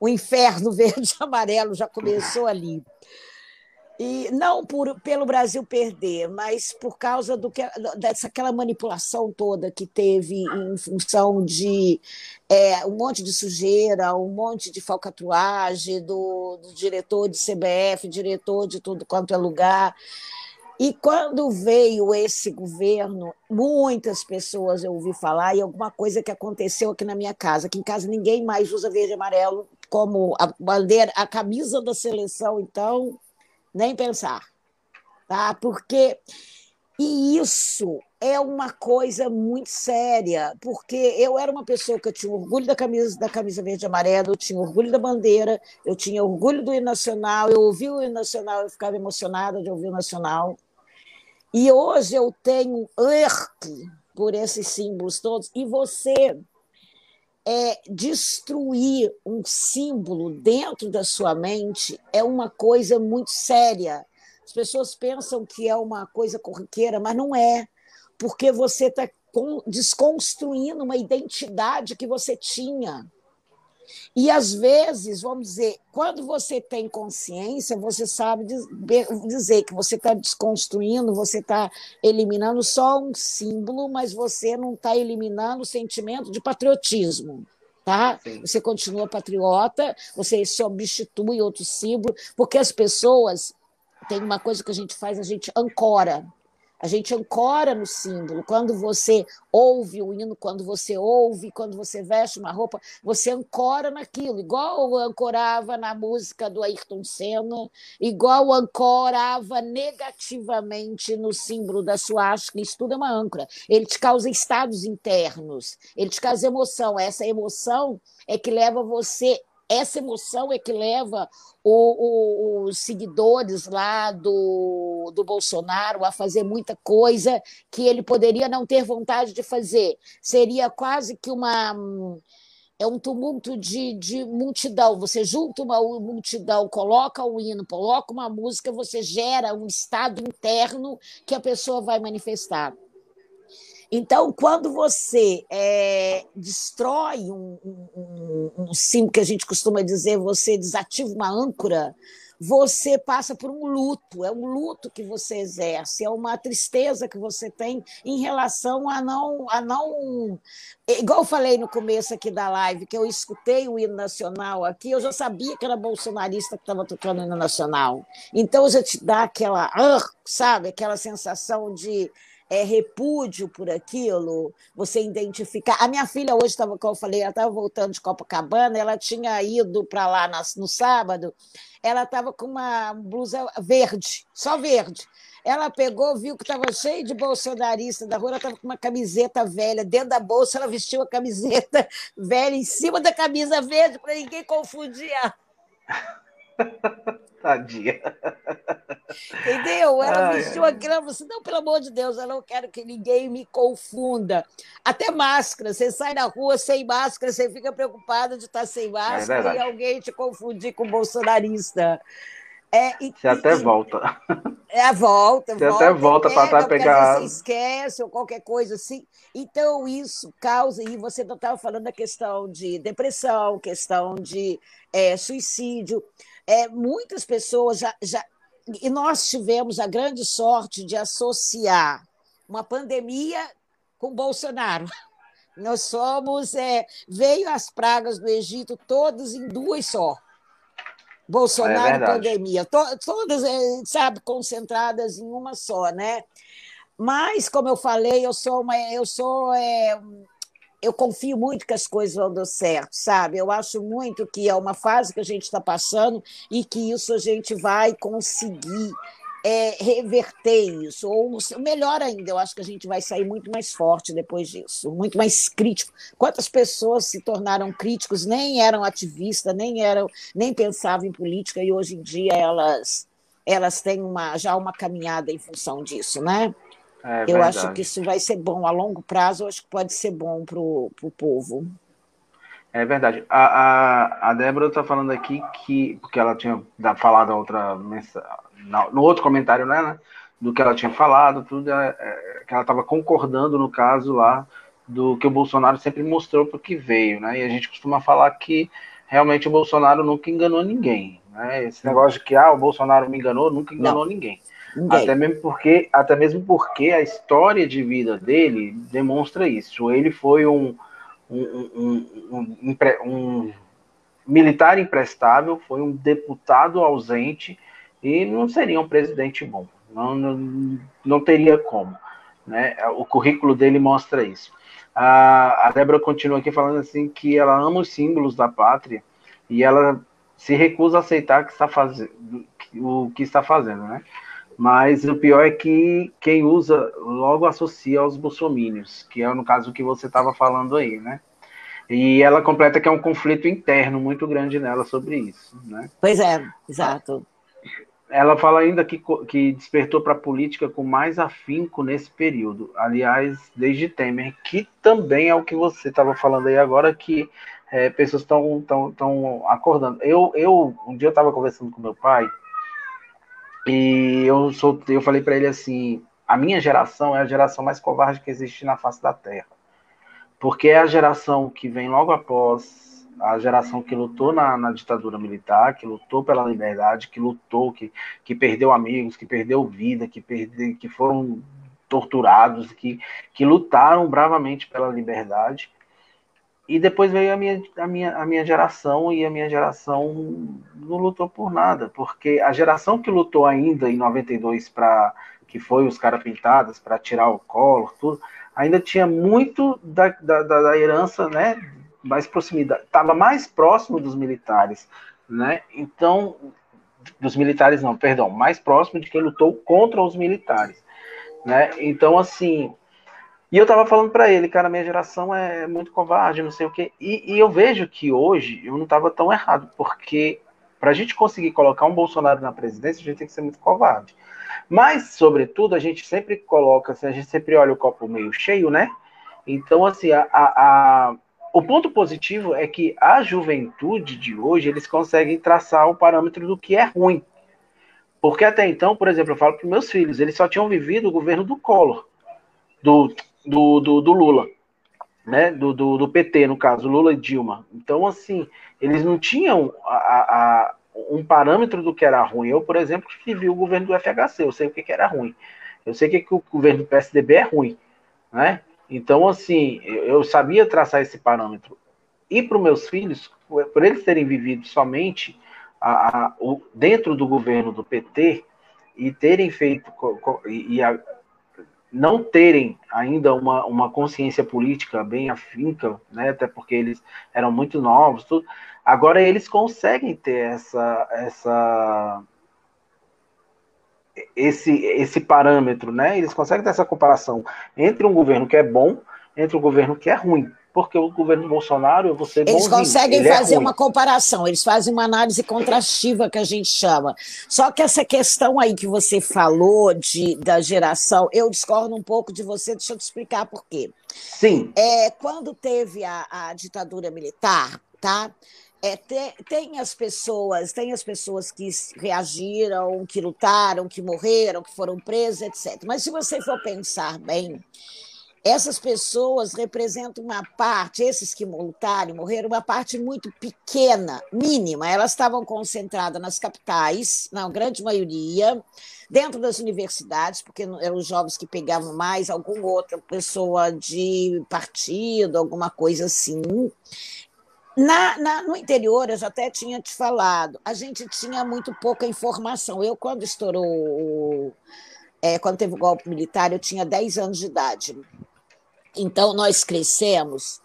O inferno verde e amarelo já começou ali. E não por, pelo Brasil perder, mas por causa do que, dessa aquela manipulação toda que teve em função de é, um monte de sujeira, um monte de falcatruagem do, do diretor de CBF, diretor de tudo quanto é lugar. E quando veio esse governo, muitas pessoas eu ouvi falar, e alguma coisa que aconteceu aqui na minha casa, que em casa ninguém mais usa verde e amarelo como a bandeira, a camisa da seleção, então nem pensar, tá? Porque E isso é uma coisa muito séria, porque eu era uma pessoa que eu tinha orgulho da camisa, da camisa verde e amarela, eu tinha orgulho da bandeira, eu tinha orgulho do hino nacional, eu ouvia o hino nacional, eu ficava emocionada de ouvir o nacional. E hoje eu tenho ERC por esses símbolos todos, e você é, destruir um símbolo dentro da sua mente é uma coisa muito séria as pessoas pensam que é uma coisa corriqueira, mas não é, porque você está desconstruindo uma identidade que você tinha. E às vezes, vamos dizer, quando você tem consciência, você sabe dizer que você está desconstruindo, você está eliminando só um símbolo, mas você não está eliminando o sentimento de patriotismo. Tá? Você continua patriota, você substitui outro símbolo, porque as pessoas tem uma coisa que a gente faz, a gente ancora. A gente ancora no símbolo. Quando você ouve o hino, quando você ouve, quando você veste uma roupa, você ancora naquilo, igual ancorava na música do Ayrton Senna, igual ancorava negativamente no símbolo da suástica. Isso tudo é uma âncora. Ele te causa estados internos, ele te causa emoção. Essa emoção é que leva você essa emoção é que leva o, o, os seguidores lá do, do Bolsonaro a fazer muita coisa que ele poderia não ter vontade de fazer. Seria quase que uma. É um tumulto de, de multidão. Você junta uma multidão, coloca o hino, coloca uma música, você gera um estado interno que a pessoa vai manifestar. Então, quando você é, destrói um, um, um, símbolo que a gente costuma dizer, você desativa uma âncora, você passa por um luto, é um luto que você exerce, é uma tristeza que você tem em relação a não. A não igual eu falei no começo aqui da live, que eu escutei o hino nacional aqui, eu já sabia que era bolsonarista que estava tocando o hino nacional. Então já te dá aquela, sabe, aquela sensação de é, repúdio por aquilo, você identificar. A minha filha hoje estava, como eu falei, ela estava voltando de Copacabana, ela tinha ido para lá no sábado, ela estava com uma blusa verde, só verde. Ela pegou, viu que estava cheio de bolsonarista da rua, ela estava com uma camiseta velha. Dentro da bolsa, ela vestiu a camiseta velha em cima da camisa verde para ninguém confundir. Tadinha. Entendeu? Ela ai, vestiu aquilo, ela falou assim, não, pelo amor de Deus, eu não quero que ninguém me confunda. Até máscara, você sai na rua sem máscara, você fica preocupado de estar sem é máscara é e alguém te confundir com bolsonarista. É, e, você até e, volta. É, volta, você volta. até volta para estar pegar. Você esquece ou qualquer coisa assim. Então, isso causa, e você estava falando da questão de depressão, questão de é, suicídio é, muitas pessoas já, já. E nós tivemos a grande sorte de associar uma pandemia com Bolsonaro. Nós somos. É, veio as pragas do Egito todas em duas só. Bolsonaro é e pandemia, to, todas, é, sabe, concentradas em uma só, né? Mas, como eu falei, eu sou uma, eu sou é, eu confio muito que as coisas vão dar certo, sabe? Eu acho muito que é uma fase que a gente está passando e que isso a gente vai conseguir é, reverter isso. Ou melhor ainda, eu acho que a gente vai sair muito mais forte depois disso, muito mais crítico. Quantas pessoas se tornaram críticos, nem eram ativistas, nem eram, nem pensavam em política, e hoje em dia elas elas têm uma, já uma caminhada em função disso, né? É eu acho que isso vai ser bom a longo prazo, eu acho que pode ser bom para o povo. É verdade. A, a, a Débora está falando aqui que, porque ela tinha falado outra no outro comentário, né, né, do que ela tinha falado, tudo, é, é, que ela estava concordando no caso lá do que o Bolsonaro sempre mostrou para o que veio, né? E a gente costuma falar que realmente o Bolsonaro nunca enganou ninguém, né? Esse negócio de que ah, o Bolsonaro me enganou, nunca enganou Não. ninguém. Ninguém. Até mesmo porque, até mesmo porque a história de vida dele demonstra isso. Ele foi um, um, um, um, militar imprestável, foi um deputado ausente e não seria um presidente bom. Não, não, não teria como. Né? O currículo dele mostra isso. A, a Débora continua aqui falando assim que ela ama os símbolos da pátria e ela se recusa a aceitar que está fazendo, o que está fazendo, né? Mas o pior é que quem usa logo associa aos bolsomínios, que é no caso que você estava falando aí, né? E ela completa que é um conflito interno muito grande nela sobre isso, né? Pois é, exato. Ela fala ainda que, que despertou para a política com mais afinco nesse período. Aliás, desde Temer, que também é o que você estava falando aí agora, que é, pessoas estão tão, tão acordando. Eu, eu, um dia eu estava conversando com meu pai, e eu, sou, eu falei para ele assim: a minha geração é a geração mais covarde que existe na face da Terra. Porque é a geração que vem logo após a geração que lutou na, na, ditadura militar, que lutou pela liberdade, que lutou, que, que perdeu amigos, que perdeu vida, que, perde, que foram torturados, que, que lutaram bravamente pela liberdade. E depois veio a minha, a, minha, a minha geração, e a minha geração não lutou por nada, porque a geração que lutou ainda em 92 para que foi os caras pintados para tirar o colo, tudo, ainda tinha muito da, da, da herança, né, mais proximidade, estava mais próximo dos militares, né, então, dos militares não, perdão, mais próximo de quem lutou contra os militares, né, então, assim, e eu tava falando para ele, cara, minha geração é muito covarde, não sei o quê. E, e eu vejo que hoje eu não tava tão errado, porque para a gente conseguir colocar um Bolsonaro na presidência, a gente tem que ser muito covarde. Mas, sobretudo, a gente sempre coloca, assim, a gente sempre olha o copo meio cheio, né? Então, assim, a, a, a, o ponto positivo é que a juventude de hoje, eles conseguem traçar o parâmetro do que é ruim. Porque até então, por exemplo, eu falo para meus filhos, eles só tinham vivido o governo do Collor, do do, do, do Lula, né? Do, do, do, PT, no caso, Lula e Dilma. Então, assim, eles não tinham a, a, um parâmetro do que era ruim. Eu, por exemplo, vivi o governo do FHC, eu sei o que, que era ruim. Eu sei que, que o governo do PSDB é ruim, né? Então, assim, eu sabia traçar esse parâmetro. E para os meus filhos, por eles terem vivido somente a, a, o, dentro do governo do PT e terem feito e, e a, não terem ainda uma, uma consciência política bem afinca, né, até porque eles eram muito novos, tudo, agora eles conseguem ter essa, essa esse, esse parâmetro, né? Eles conseguem ter essa comparação entre um governo que é bom, entre um governo que é ruim porque o governo Bolsonaro, eu vou ser Eles bonzinho, conseguem é fazer é uma comparação, eles fazem uma análise contrastiva que a gente chama. Só que essa questão aí que você falou de, da geração, eu discordo um pouco de você, deixa eu te explicar por quê. Sim. É, quando teve a, a ditadura militar, tá? É, tem, tem, as pessoas, tem as pessoas que reagiram, que lutaram, que morreram, que foram presas, etc. Mas se você for pensar bem, essas pessoas representam uma parte, esses que lutaram, morreram, uma parte muito pequena, mínima. Elas estavam concentradas nas capitais, na grande maioria, dentro das universidades, porque eram os jovens que pegavam mais alguma outra pessoa de partido, alguma coisa assim. Na, na, no interior, eu já até tinha te falado, a gente tinha muito pouca informação. Eu, quando estourou, é, quando teve o golpe militar, eu tinha 10 anos de idade. Então, nós crescemos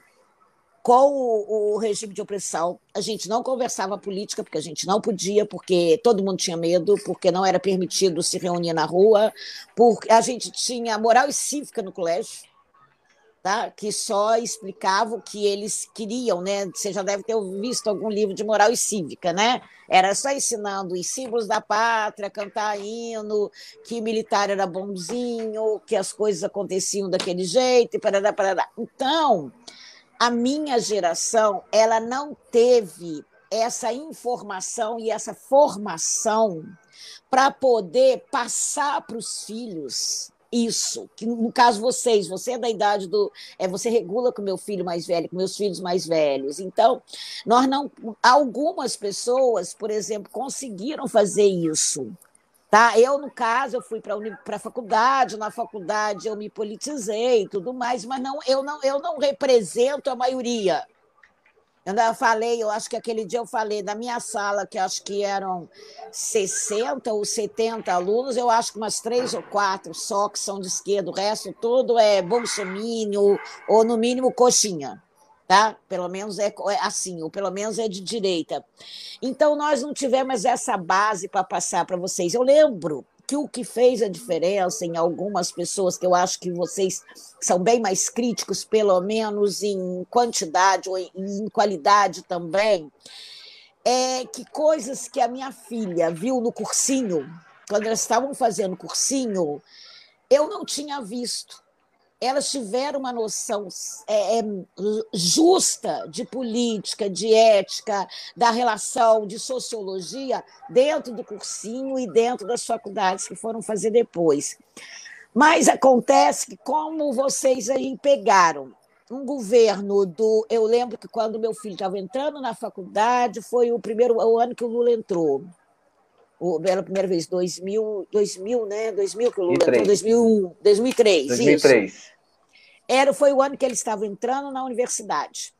com o, o, regime de opressão. A gente não conversava política, porque a gente não podia, porque todo mundo tinha medo, porque não era permitido se reunir na rua, porque a gente tinha moral e cívica no colégio tá? que só explicava o que eles queriam, né? Você já deve ter visto algum livro de moral e cívica, né? Era só ensinando os símbolos da pátria, cantar hino, que militar era bonzinho, que as coisas aconteciam daquele jeito, e parará, parará. Então, a minha geração, ela não teve essa informação e essa formação para poder passar para os filhos isso, que no caso vocês, você é da idade do. É, você regula com meu filho mais velho, com meus filhos mais velhos. Então, nós não. Algumas pessoas, por exemplo, conseguiram fazer isso. Tá? Eu, no caso, eu fui para a faculdade, na faculdade eu me politizei e tudo mais, mas não, eu, não, eu não represento a maioria. Eu falei, eu acho que aquele dia eu falei, da minha sala, que acho que eram 60 ou 70 alunos, eu acho que umas três ou quatro só que são de esquerda, o resto todo é bolsomínio, ou no mínimo coxinha. Tá? Pelo menos é, é assim, ou pelo menos é de direita. Então, nós não tivemos essa base para passar para vocês. Eu lembro que o que fez a diferença em algumas pessoas, que eu acho que vocês são bem mais críticos, pelo menos em quantidade ou em qualidade também, é que coisas que a minha filha viu no cursinho, quando elas estavam fazendo cursinho, eu não tinha visto elas tiveram uma noção é, é, justa de política, de ética, da relação, de sociologia, dentro do cursinho e dentro das faculdades que foram fazer depois. Mas acontece que, como vocês aí pegaram um governo do. Eu lembro que quando meu filho estava entrando na faculdade, foi o primeiro o ano que o Lula entrou. O, pela primeira vez, 2000, 2000, né? 2000 que o Lula 2003. entrou, 2001, 2003. 2003. Isso. Era, foi o ano que ele estava entrando na universidade.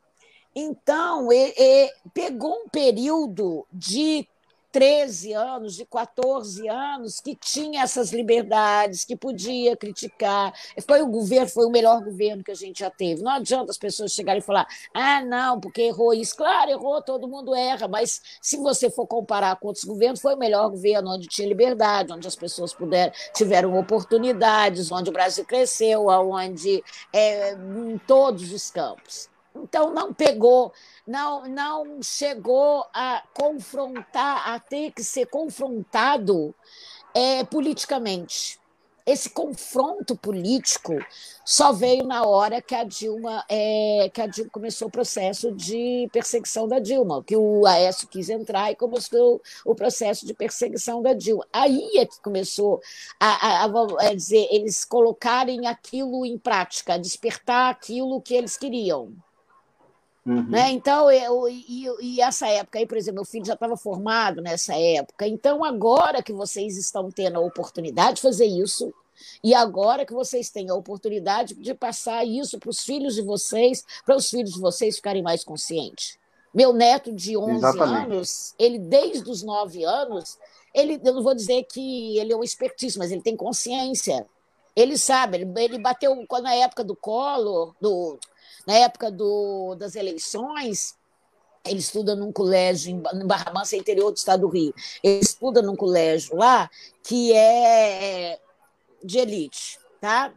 Então, ele pegou um período de 13 anos, de 14 anos, que tinha essas liberdades, que podia criticar. Foi o governo, foi o melhor governo que a gente já teve. Não adianta as pessoas chegarem e falar: ah, não, porque errou isso. Claro, errou, todo mundo erra, mas se você for comparar com outros governos, foi o melhor governo onde tinha liberdade, onde as pessoas puderam, tiveram oportunidades, onde o Brasil cresceu, onde é, em todos os campos. Então, não pegou não, não chegou a confrontar, a ter que ser confrontado é, politicamente. Esse confronto político só veio na hora que a Dilma, é, que a Dilma começou o processo de perseguição da Dilma, que o Aécio quis entrar e começou o processo de perseguição da Dilma. Aí é que começou a, a, a, a dizer, eles colocarem aquilo em prática, despertar aquilo que eles queriam. Uhum. Né? Então, eu, e, e, essa época aí, por exemplo, meu filho já estava formado nessa época. Então, agora que vocês estão tendo a oportunidade de fazer isso, e agora que vocês têm a oportunidade de passar isso para os filhos de vocês, para os filhos de vocês ficarem mais conscientes. Meu neto de 11 Exatamente. anos, ele desde os 9 anos, ele, eu não vou dizer que ele é um expertise, mas ele tem consciência. Ele sabe, ele, ele bateu quando na época do colo, do na época do, das eleições, ele estuda num colégio em Barra Mansa, interior do estado do Rio. Ele estuda num colégio lá que é de elite, tá?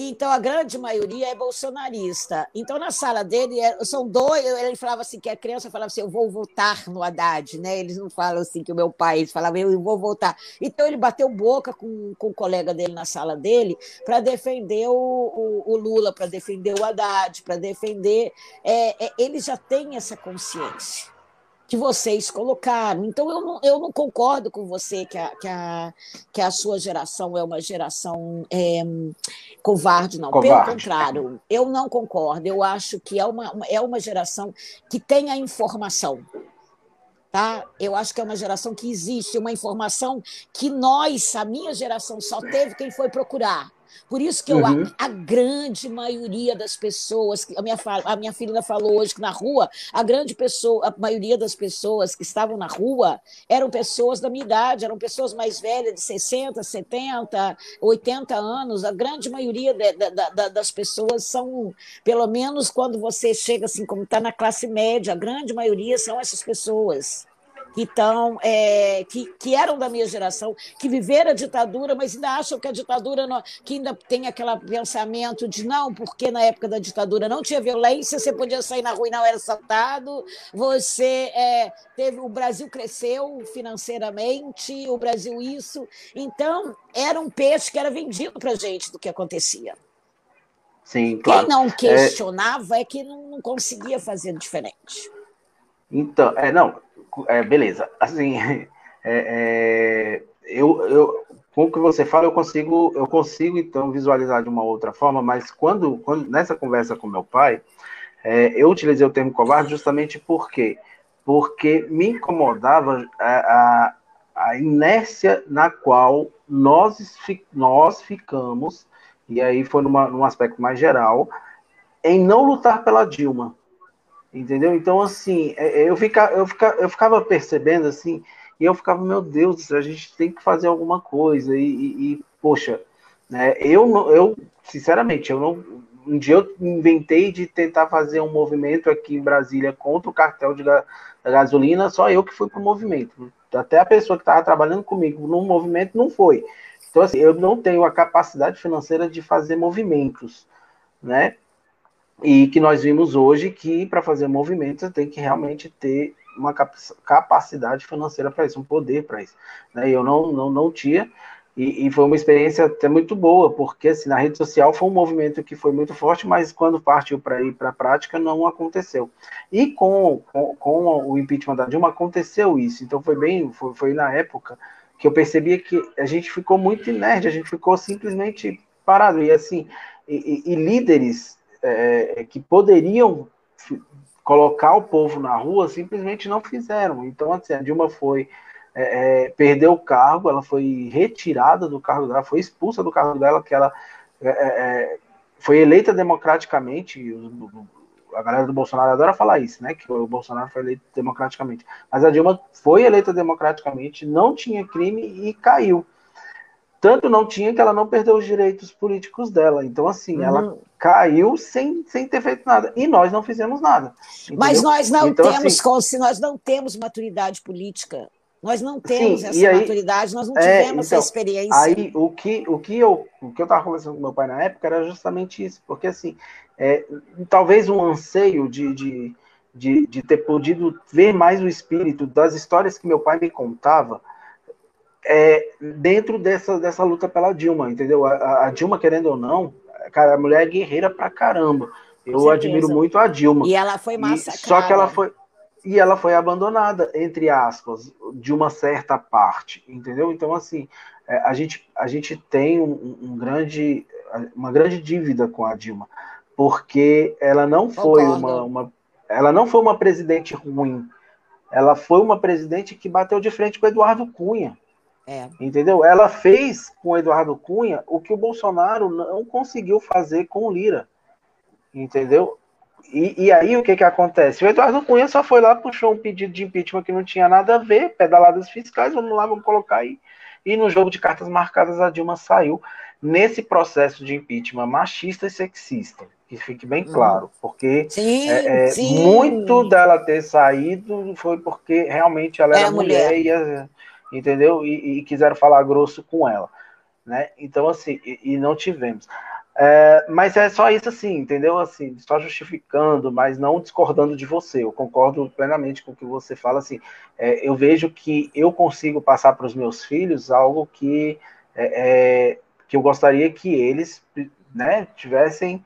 Então, a grande maioria é bolsonarista. Então, na sala dele, é, são dois. Ele falava assim: que a criança falava assim, eu vou votar no Haddad, né? Eles não falam assim que o meu pai, eles falavam, eu vou votar. Então, ele bateu boca com, com o colega dele na sala dele para defender o, o, o Lula, para defender o Haddad, para defender. É, é, ele já tem essa consciência que vocês colocaram. Então, eu não, eu não concordo com você que a, que, a, que a sua geração é uma geração é, covarde, não. Covarde. Pelo contrário, eu não concordo. Eu acho que é uma, é uma geração que tem a informação. Tá? Eu acho que é uma geração que existe, uma informação que nós, a minha geração, só teve quem foi procurar. Por isso que eu, uhum. a, a, grande maioria das pessoas, a minha, a minha filha falou hoje que na rua, a grande pessoa, a maioria das pessoas que estavam na rua eram pessoas da minha idade, eram pessoas mais velhas, de 60, 70, 80 anos. A grande maioria de, de, de, das pessoas são, pelo menos quando você chega assim, como está na classe média, a grande maioria são essas pessoas que, tão, é, que, que eram da minha geração, que viveram a ditadura, mas ainda acham que a ditadura, não, que ainda tem aquele pensamento de não, porque na época da ditadura não tinha violência, você podia sair na rua e não era assaltado, você é, teve, o Brasil cresceu financeiramente, o Brasil isso. Então, era um peixe que era vendido para gente do que acontecia. Sim, claro. Quem não é questionava é, é que não, não conseguia fazer diferente. Então, é, não, é, beleza. Assim, é, é, eu, eu, com o que você fala, eu consigo, eu consigo então visualizar de uma outra forma, mas quando, quando nessa conversa com meu pai, é, eu utilizei o termo covarde justamente por quê? Porque me incomodava a, a, a inércia na qual nós, nós ficamos, e aí foi numa, num aspecto mais geral, em não lutar pela Dilma. Entendeu? Então, assim, é, é, eu, fica, eu, fica, eu ficava percebendo assim, e eu ficava, meu Deus, a gente tem que fazer alguma coisa. E, e, e poxa, né, eu, eu, sinceramente, eu não. Um dia eu inventei de tentar fazer um movimento aqui em Brasília contra o cartel de gasolina, só eu que fui para o movimento. até a pessoa que estava trabalhando comigo no movimento não foi. Então, assim, eu não tenho a capacidade financeira de fazer movimentos, né? E que nós vimos hoje que para fazer movimentos tem que realmente ter uma capacidade financeira para isso, um poder para isso. Né? Eu não, não, não tinha, e, e, foi uma experiência até muito boa, porque assim, na rede social foi um movimento que foi muito forte, mas quando partiu para ir para a prática não aconteceu. E com, com, com, o impeachment da Dilma aconteceu isso, então foi bem, foi, foi na época que eu percebia que a gente ficou muito inerte, a gente ficou simplesmente parado, e assim, e, e, e líderes é, que poderiam colocar o povo na rua simplesmente não fizeram. Então, assim, a Dilma foi é, é, perdeu o cargo, ela foi retirada do cargo dela, foi expulsa do cargo dela, que ela é, é, é foi eleita democraticamente. A galera do Bolsonaro adora falar isso, né? Que o Bolsonaro foi eleito democraticamente. Mas a Dilma foi eleita democraticamente, não tinha crime e caiu. Tanto não tinha que ela não perdeu os direitos políticos dela. Então, assim, uhum. ela caiu sem, sem ter feito nada. E nós não fizemos nada. Entendeu? Mas nós não então, temos, assim, nós não temos maturidade política nós não temos Sim, essa aí, maturidade, nós não é, tivemos então, essa experiência. Aí o que, o que eu o que eu estava conversando com meu pai na época era justamente isso, porque assim, é, talvez um anseio de, de, de, de, ter podido ver mais o espírito das histórias que meu pai me contava é, dentro dessa, dessa luta pela Dilma, entendeu? A, a Dilma, querendo ou não, cara, a mulher é guerreira pra caramba. Eu admiro muito a Dilma. E ela foi massacrada. E, só que ela foi e ela foi abandonada, entre aspas, de uma certa parte, entendeu? Então, assim, é, a gente, a gente tem um, um grande, uma grande dívida com a Dilma, porque ela não foi uma, uma, ela não foi uma presidente ruim, ela foi uma presidente que bateu de frente com o Eduardo Cunha. É. Entendeu? Ela fez com o Eduardo Cunha o que o Bolsonaro não conseguiu fazer com o Lira. Entendeu? E, e, aí o que que acontece? O Eduardo Cunha só foi lá, puxou um pedido de impeachment que não tinha nada a ver, pedaladas fiscais, vamos lá, vamos colocar aí. E no jogo de cartas marcadas a Dilma saiu nesse processo de impeachment machista e sexista. Que fique bem hum. claro, porque sim, é, é, sim. muito dela ter saído foi porque realmente ela era, mulher, mulher e, entendeu? E, e, quiseram falar grosso com ela, né? Então assim, e, e não tivemos. É, mas é só isso assim, entendeu? Assim, só justificando, mas não discordando de você. Eu concordo plenamente com o que você fala. Assim, é, eu vejo que eu consigo passar para os meus filhos algo que, é, é que eu gostaria que eles né, tivessem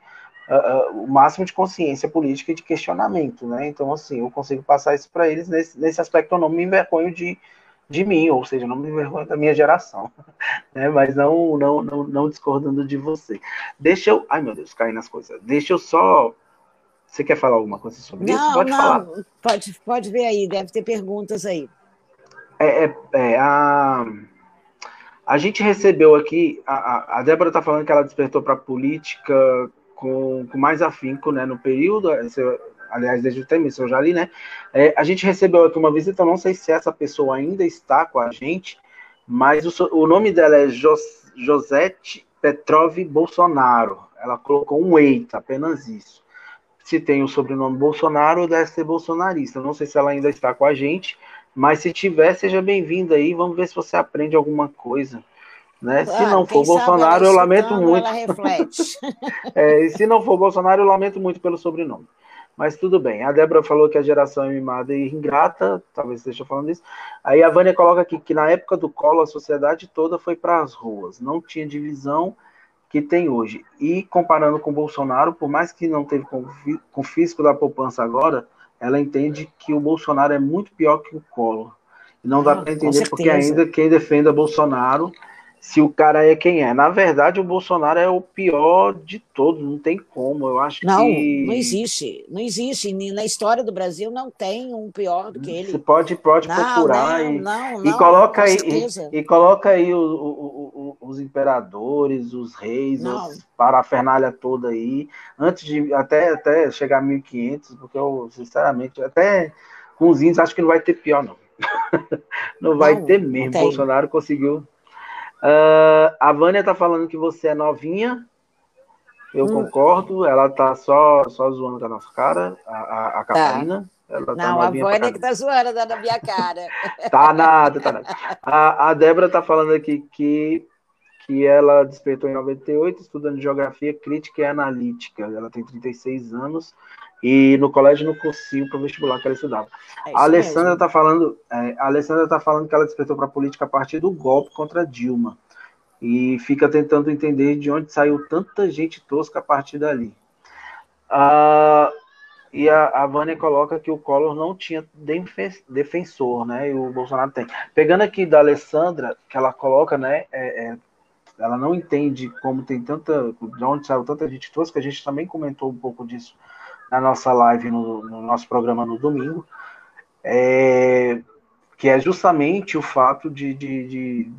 uh, uh, o máximo de consciência política e de questionamento, né? Então, assim, eu consigo passar isso para eles. Nesse, nesse aspecto, eu não me envergonho de, de mim, ou seja, não me envergonho da minha geração, né? Mas não, não, não, não discordando de você. Deixa eu, ai meu Deus, caí nas coisas. Deixa eu só você quer falar alguma coisa sobre não, isso? Pode não, falar. Pode, pode ver aí, deve ter perguntas aí. É, é, é a, a gente recebeu aqui, a, a Débora está falando que ela despertou para a política com, com mais afinco né, no período aliás, desde o tempo, eu já li, né? É, a gente recebeu aqui uma visita, não sei se essa pessoa ainda está com a gente, mas o, o nome dela é Jos, Josete Petrov Bolsonaro. Ela colocou um eita, apenas isso. Se tem o sobrenome Bolsonaro, deve ser bolsonarista. Não sei se ela ainda está com a gente, mas se tiver, seja bem-vinda aí. Vamos ver se você aprende alguma coisa. Né? Ah, se não for Bolsonaro, eu lamento muito. é, e se não for Bolsonaro, eu lamento muito pelo sobrenome. Mas tudo bem. A Débora falou que a geração é mimada e ingrata, talvez esteja falando isso. Aí a Vânia coloca aqui que na época do colo a sociedade toda foi para as ruas, não tinha divisão que tem hoje. E comparando com Bolsonaro, por mais que não teve confisco da poupança agora, ela entende que o Bolsonaro é muito pior que o Collor. E não dá ah, para entender porque ainda quem defenda Bolsonaro se o cara é quem é. Na verdade, o Bolsonaro é o pior de todos, não tem como. Eu acho não, que. Não, existe. Não existe. Na história do Brasil não tem um pior do que ele. Você pode, pode não, procurar não, e, não, e coloca aí e, e, coloca aí o, o, o, os imperadores, os reis, os parafernália toda aí, antes de até, até chegar a 1500, porque eu, sinceramente, até com os índios acho que não vai ter pior, não. não vai ter mesmo. Bolsonaro conseguiu Uh, a Vânia está falando que você é novinha. Eu hum. concordo. Ela tá só, só zoando com a nossa cara, a, a, a tá. Catarina. Tá. Ela tá não, a Vânia que tá zoando na minha cara. tá nada, tá nada. A, a Débora tá falando aqui que, que ela despertou em 98, estudando geografia crítica e analítica. Ela tem 36 anos e no colégio no cursinho para o vestibular que ela estudava. É a Alessandra está falando, é, a Alessandra tá falando que ela despertou para a política a partir do golpe contra Dilma e fica tentando entender de onde saiu tanta gente tosca a partir dali. Ah, e a, a Vânia coloca que o Collor não tinha defensor, né? E o Bolsonaro tem. Pegando aqui da Alessandra, que ela coloca, né? É, é, ela não entende como tem tanta. de onde saiu tanta gente tosca, a gente também comentou um pouco disso na nossa live, no, no nosso programa no domingo. É, que é justamente o fato de, de, de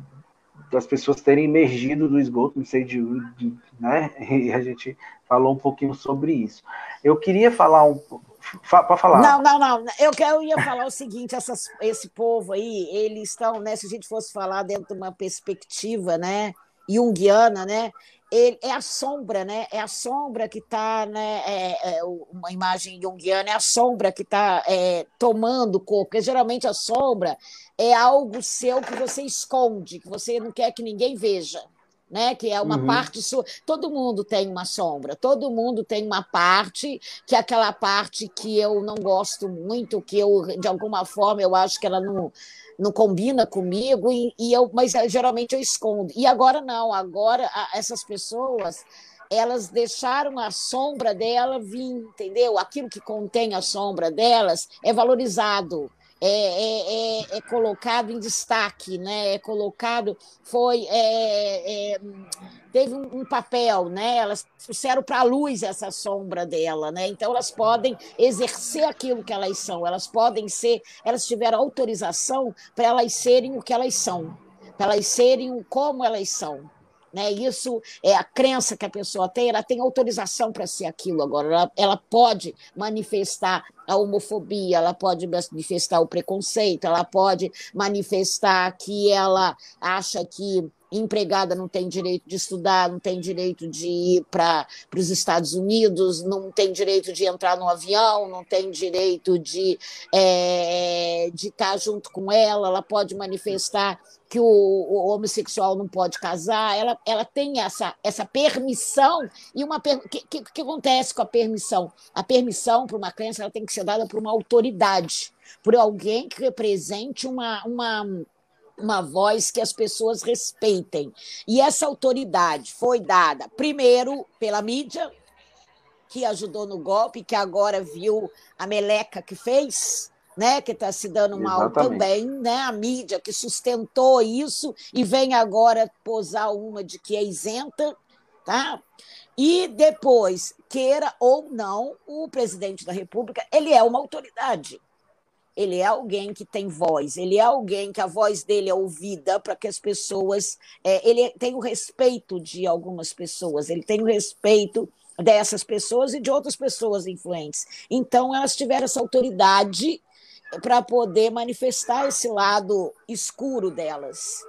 das pessoas terem emergido do esgoto, não sei de, de, né? E a gente falou um pouquinho sobre isso. Eu queria falar um para falar. Não, não, não. Eu, eu ia falar o seguinte: essas, esse povo aí, eles estão, né? Se a gente fosse falar dentro de uma perspectiva, né? Jungiana, né? Ele, é a sombra, né? É a sombra que está, né? É, é, uma imagem junguiana é a sombra que está é, tomando o corpo, porque geralmente a sombra é algo seu que você esconde, que você não quer que ninguém veja. Né, que é uma uhum. parte sua. Todo mundo tem uma sombra, todo mundo tem uma parte, que é aquela parte que eu não gosto muito, que eu, de alguma forma, eu acho que ela não, não combina comigo, e, e eu, mas eh, geralmente eu escondo. E agora não, agora essas pessoas elas deixaram a sombra dela vir, entendeu? Aquilo que contém a sombra delas é valorizado é, é, é, é, colocado em destaque, né? É colocado, foi é, é, teve um, um, papel, né? Elas trouxeram para a luz essa sombra dela, né? Então elas podem exercer aquilo que elas são, elas podem ser, elas tiveram autorização para elas serem o que elas são, para elas serem como elas são. Né? Isso é a crença que a pessoa tem, ela tem autorização para ser aquilo agora. Ela, ela pode manifestar a homofobia, ela pode manifestar o preconceito, ela pode manifestar que ela acha que empregada não tem direito de estudar, não tem direito de ir para os Estados Unidos, não tem direito de entrar no avião, não tem direito de, é, de estar junto com ela, ela pode manifestar que o, o, homossexual não pode casar, ela, ela tem essa, essa permissão e uma o que, que, que, acontece com a permissão? A permissão para uma crença ela tem que ser dada por uma autoridade, por alguém que represente uma, uma uma voz que as pessoas respeitem. E essa autoridade foi dada, primeiro, pela mídia, que ajudou no golpe, que agora viu a meleca que fez, né, que está se dando mal Exatamente. também, né, a mídia que sustentou isso e vem agora posar uma de que é isenta, tá? E depois, queira ou não, o presidente da República, ele é uma autoridade ele é alguém que tem voz, ele é alguém que a voz dele é ouvida para que as pessoas. É, ele tem o respeito de algumas pessoas, ele tem o respeito dessas pessoas e de outras pessoas influentes. Então, elas tiveram essa autoridade para poder manifestar esse lado escuro delas.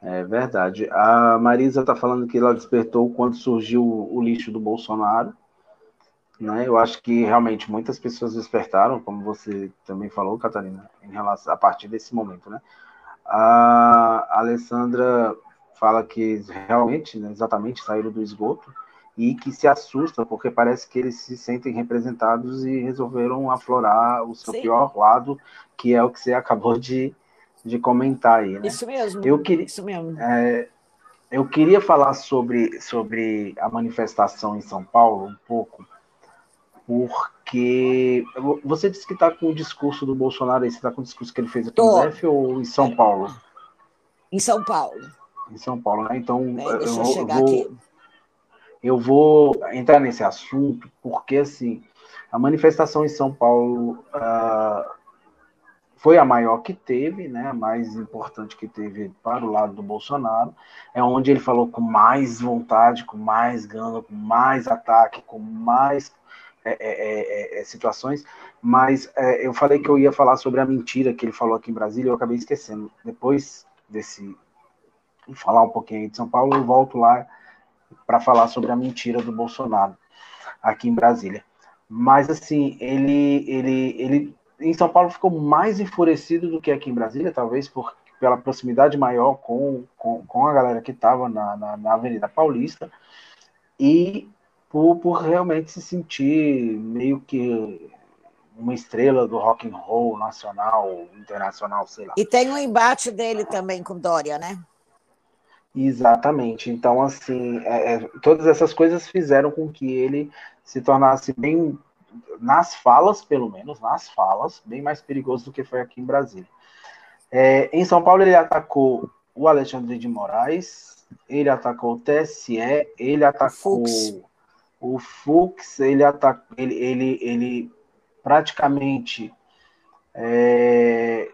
É verdade. A Marisa está falando que ela despertou quando surgiu o lixo do Bolsonaro. Né? Eu acho que realmente muitas pessoas despertaram, como você também falou, Catarina, em relação a partir desse momento, né? A Alessandra fala que realmente, né, exatamente, saíram do esgoto e que se assusta porque parece que eles se sentem representados e resolveram aflorar o seu Sim. pior lado, que é o que você acabou de, de comentar aí, né? Isso mesmo. Eu queria, isso mesmo. É, eu queria falar sobre, sobre a manifestação em São Paulo um pouco, porque você disse que está com o discurso do Bolsonaro aí, você está com o discurso que ele fez aqui Tô. no DF ou em São Paulo? Em São Paulo. Em São Paulo, né? Então, é, deixa eu, eu chegar vou, aqui. Eu vou entrar nesse assunto, porque assim, a manifestação em São Paulo uh, foi a maior que teve, né? A mais importante que teve para o lado do Bolsonaro. É onde ele falou com mais vontade, com mais gana, com mais ataque, com mais é é, é, é, situações, mas é, eu falei que eu ia falar sobre a mentira que ele falou aqui em Brasília, eu acabei esquecendo. Depois desse falar um pouquinho de São Paulo, eu volto lá para falar sobre a mentira do Bolsonaro aqui em Brasília. Mas assim, ele, ele, ele em São Paulo ficou mais enfurecido do que aqui em Brasília, talvez por, pela proximidade maior com, com, com a galera que estava na, na, na, Avenida Paulista e por, por realmente se sentir meio que uma estrela do rock and roll nacional, internacional, sei lá. E tem um embate dele também com Dória, né? Exatamente. Então, assim, é, é, todas essas coisas fizeram com que ele se tornasse bem, nas falas, pelo menos, nas falas, bem mais perigoso do que foi aqui em Brasília. É, em São Paulo, ele atacou o Alexandre de Moraes, ele atacou o TSE, ele atacou Fux. o Fux, ele, atacou, ele, ele, ele praticamente é,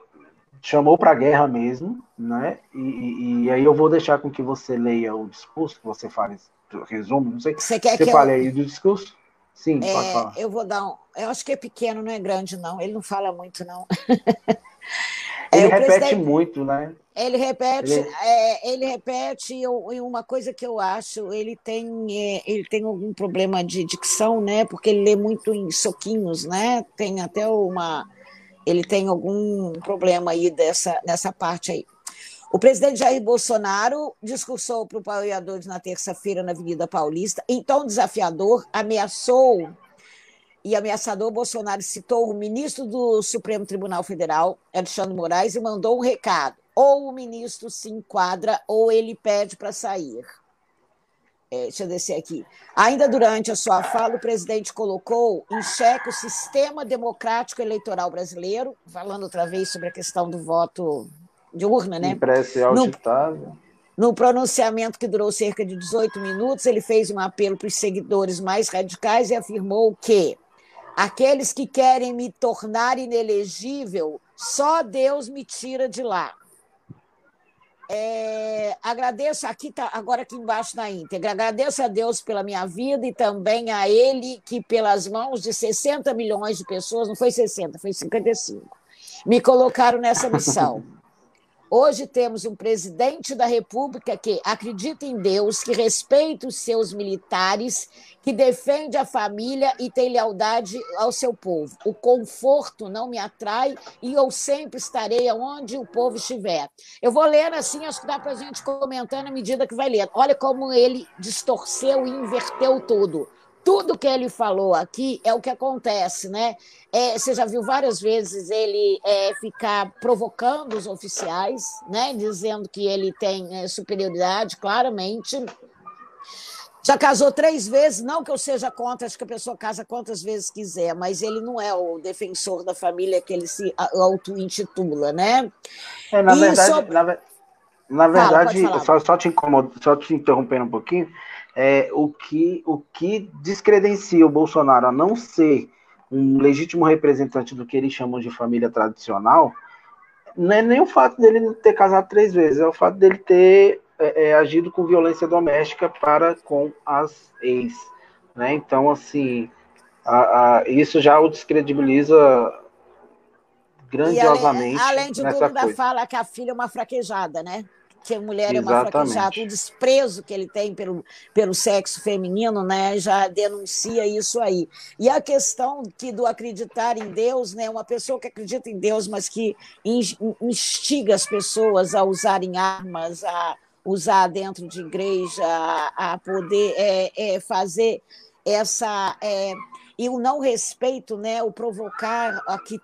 chamou para a guerra mesmo, né? E, e, e, aí eu vou deixar com que você leia o discurso, que você fale resumo, não sei. Você quer você que fale eu... aí do discurso? Sim, é, pode falar. Eu vou dar um. Eu acho que é pequeno, não é grande, não. Ele não fala muito, não. Ele é, repete muito, né? Ele repete, ele, é, ele repete e uma coisa que eu acho, ele tem, é, ele tem algum problema de dicção, né? Porque ele lê muito em soquinhos, né? Tem até uma, ele tem algum problema aí dessa, nessa parte aí. O presidente Jair Bolsonaro discursou para o apoiadores na terça-feira na Avenida Paulista. Tom desafiador, ameaçou e ameaçador, Bolsonaro citou o ministro do Supremo Tribunal Federal, Alexandre Moraes, e mandou um recado: ou o ministro se enquadra ou ele pede para sair. É, deixa eu descer aqui. Ainda durante a sua fala, o presidente colocou em xeque o sistema democrático eleitoral brasileiro, falando outra vez sobre a questão do voto de urna, né? Impresso e auditável. No, no pronunciamento que durou cerca de 18 minutos, ele fez um apelo para os seguidores mais radicais e afirmou que aqueles que querem me tornar inelegível, só Deus me tira de lá. É, agradeço aqui tá, agora aqui embaixo na íntegra. Agradeço a Deus pela minha vida e também a Ele que pelas mãos de 60 milhões de pessoas, não foi 60, foi 55, me colocaram nessa missão. Hoje temos um presidente da República que acredita em Deus, que respeita os seus militares, que defende a família e tem lealdade ao seu povo. O conforto não me atrai e eu sempre estarei onde o povo estiver. Eu vou ler assim, acho que dá para a gente comentar na medida que vai ler. Olha como ele distorceu e inverteu tudo tudo que ele falou aqui é o que acontece, né? É, você já viu várias vezes ele é, ficar provocando os oficiais, né? Dizendo que ele tem é, superioridade, claramente. Já casou três vezes, não que eu seja contra, acho que a pessoa casa quantas vezes quiser, mas ele não é o defensor da família que ele se auto-intitula, né? É, na, verdade, sobre... na, na, verdade, Fala, só, só, te incomodo, só te interrompendo um pouquinho, é, o, que, o que descredencia o Bolsonaro a não ser um legítimo representante do que eles chamam de família tradicional, não é nem o fato dele ter casado três vezes, é o fato dele ter é, é, agido com violência doméstica para com as ex. Né? Então, assim, a, a, isso já o descredibiliza grandiosamente. E além, além de tudo, ainda fala que a filha é uma fraquejada, né? Que a mulher Exatamente. é uma fraquejada, o desprezo que ele tem pelo, pelo sexo feminino, né, já denuncia isso aí. E a questão que do acreditar em Deus, né, uma pessoa que acredita em Deus, mas que instiga as pessoas a usarem armas, a usar dentro de igreja, a, a poder é, é, fazer essa é, e o não respeito, né, o provocar aqui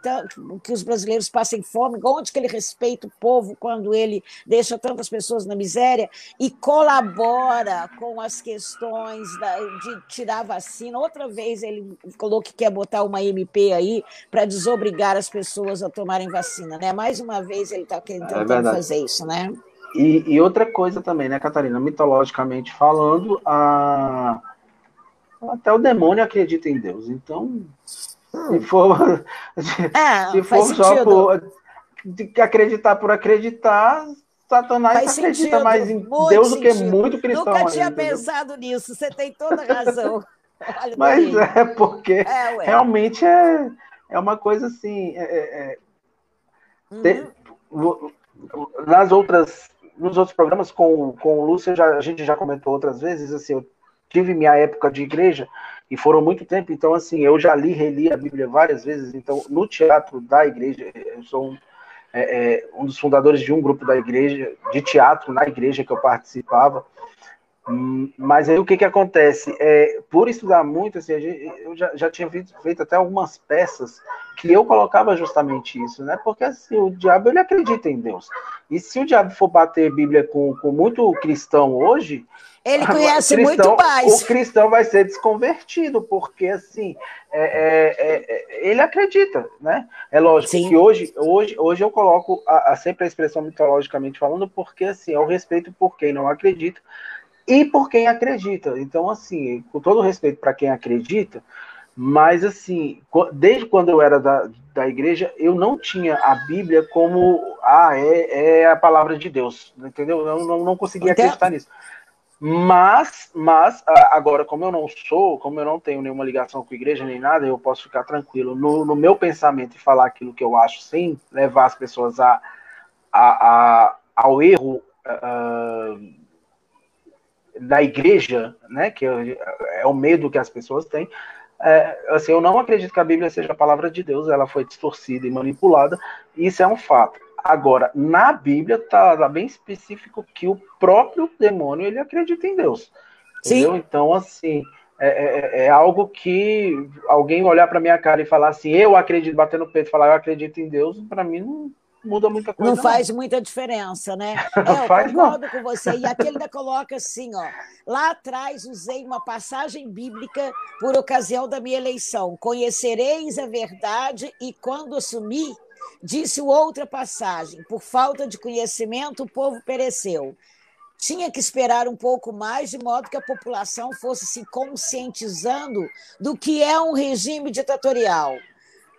que os brasileiros passem fome, onde que ele respeita o povo quando ele deixa tantas pessoas na miséria e colabora com as questões da, de tirar vacina. Outra vez ele falou que quer botar uma MP aí para desobrigar as pessoas a tomarem vacina, né? Mais uma vez ele está tentando é fazer isso, né? E, e, outra coisa também, né, Catarina? Mitologicamente falando, a até o demônio acredita em Deus. Então, se hum. for, é, se for só por acreditar por acreditar, Satanás faz acredita sentido. mais em Deus sentido. do que muito cristão. Nunca tinha pensado nisso, você tem toda razão. Mas é porque é, realmente é, é uma coisa assim. É, é, é uhum. nas outras, nos outros programas com, com o Lúcio, já, a gente já comentou outras vezes, assim, eu tive minha época de igreja e foram muito tempo, então assim, eu já li, reli a Bíblia várias vezes, então no teatro da igreja, eu sou um, é, é, um dos fundadores de um grupo da igreja, de teatro na igreja que eu participava, mas aí o que que acontece? É, por estudar muito, assim, eu já, já tinha feito, feito, até algumas peças que eu colocava justamente isso, né? Porque assim, o diabo ele acredita em Deus. E se o diabo for bater Bíblia com, com muito cristão hoje, ele conhece cristão, muito mais. O cristão vai ser desconvertido, porque assim, é, é, é, ele acredita, né? É lógico Sim. que hoje, hoje, hoje eu coloco a, a, sempre a expressão mitologicamente falando, porque assim, é o respeito por quem não acredita e por quem acredita. Então, assim, com todo respeito para quem acredita, mas assim, desde quando eu era da, da igreja, eu não tinha a Bíblia como ah, é, é a palavra de Deus, entendeu? Eu não, não conseguia acreditar nisso. Mas, mas agora, como eu não sou, como eu não tenho nenhuma ligação com a igreja nem nada, eu posso ficar tranquilo no, no meu pensamento e falar aquilo que eu acho sem levar as pessoas a, a, a ao erro uh, da igreja, né? Que é, é o medo que as pessoas têm. É, assim, eu não acredito que a Bíblia seja a palavra de Deus, ela foi distorcida e manipulada, isso é um fato. Agora, na Bíblia está tá bem específico que o próprio demônio ele acredita em Deus. Entendeu? Sim. Então, assim, é, é, é, algo que alguém olhar para minha cara e falar assim, eu acredito, bater no peito e falar eu acredito em Deus, para mim não muda muita coisa. Não, não. faz muita diferença, né? não é, eu faz, concordo não. com você. E aqui ele ainda coloca assim, ó. Lá atrás usei uma passagem bíblica por ocasião da minha eleição. Conhecereis a verdade e quando assumi Disse outra passagem: por falta de conhecimento, o povo pereceu. Tinha que esperar um pouco mais, de modo que a população fosse se conscientizando do que é um regime ditatorial.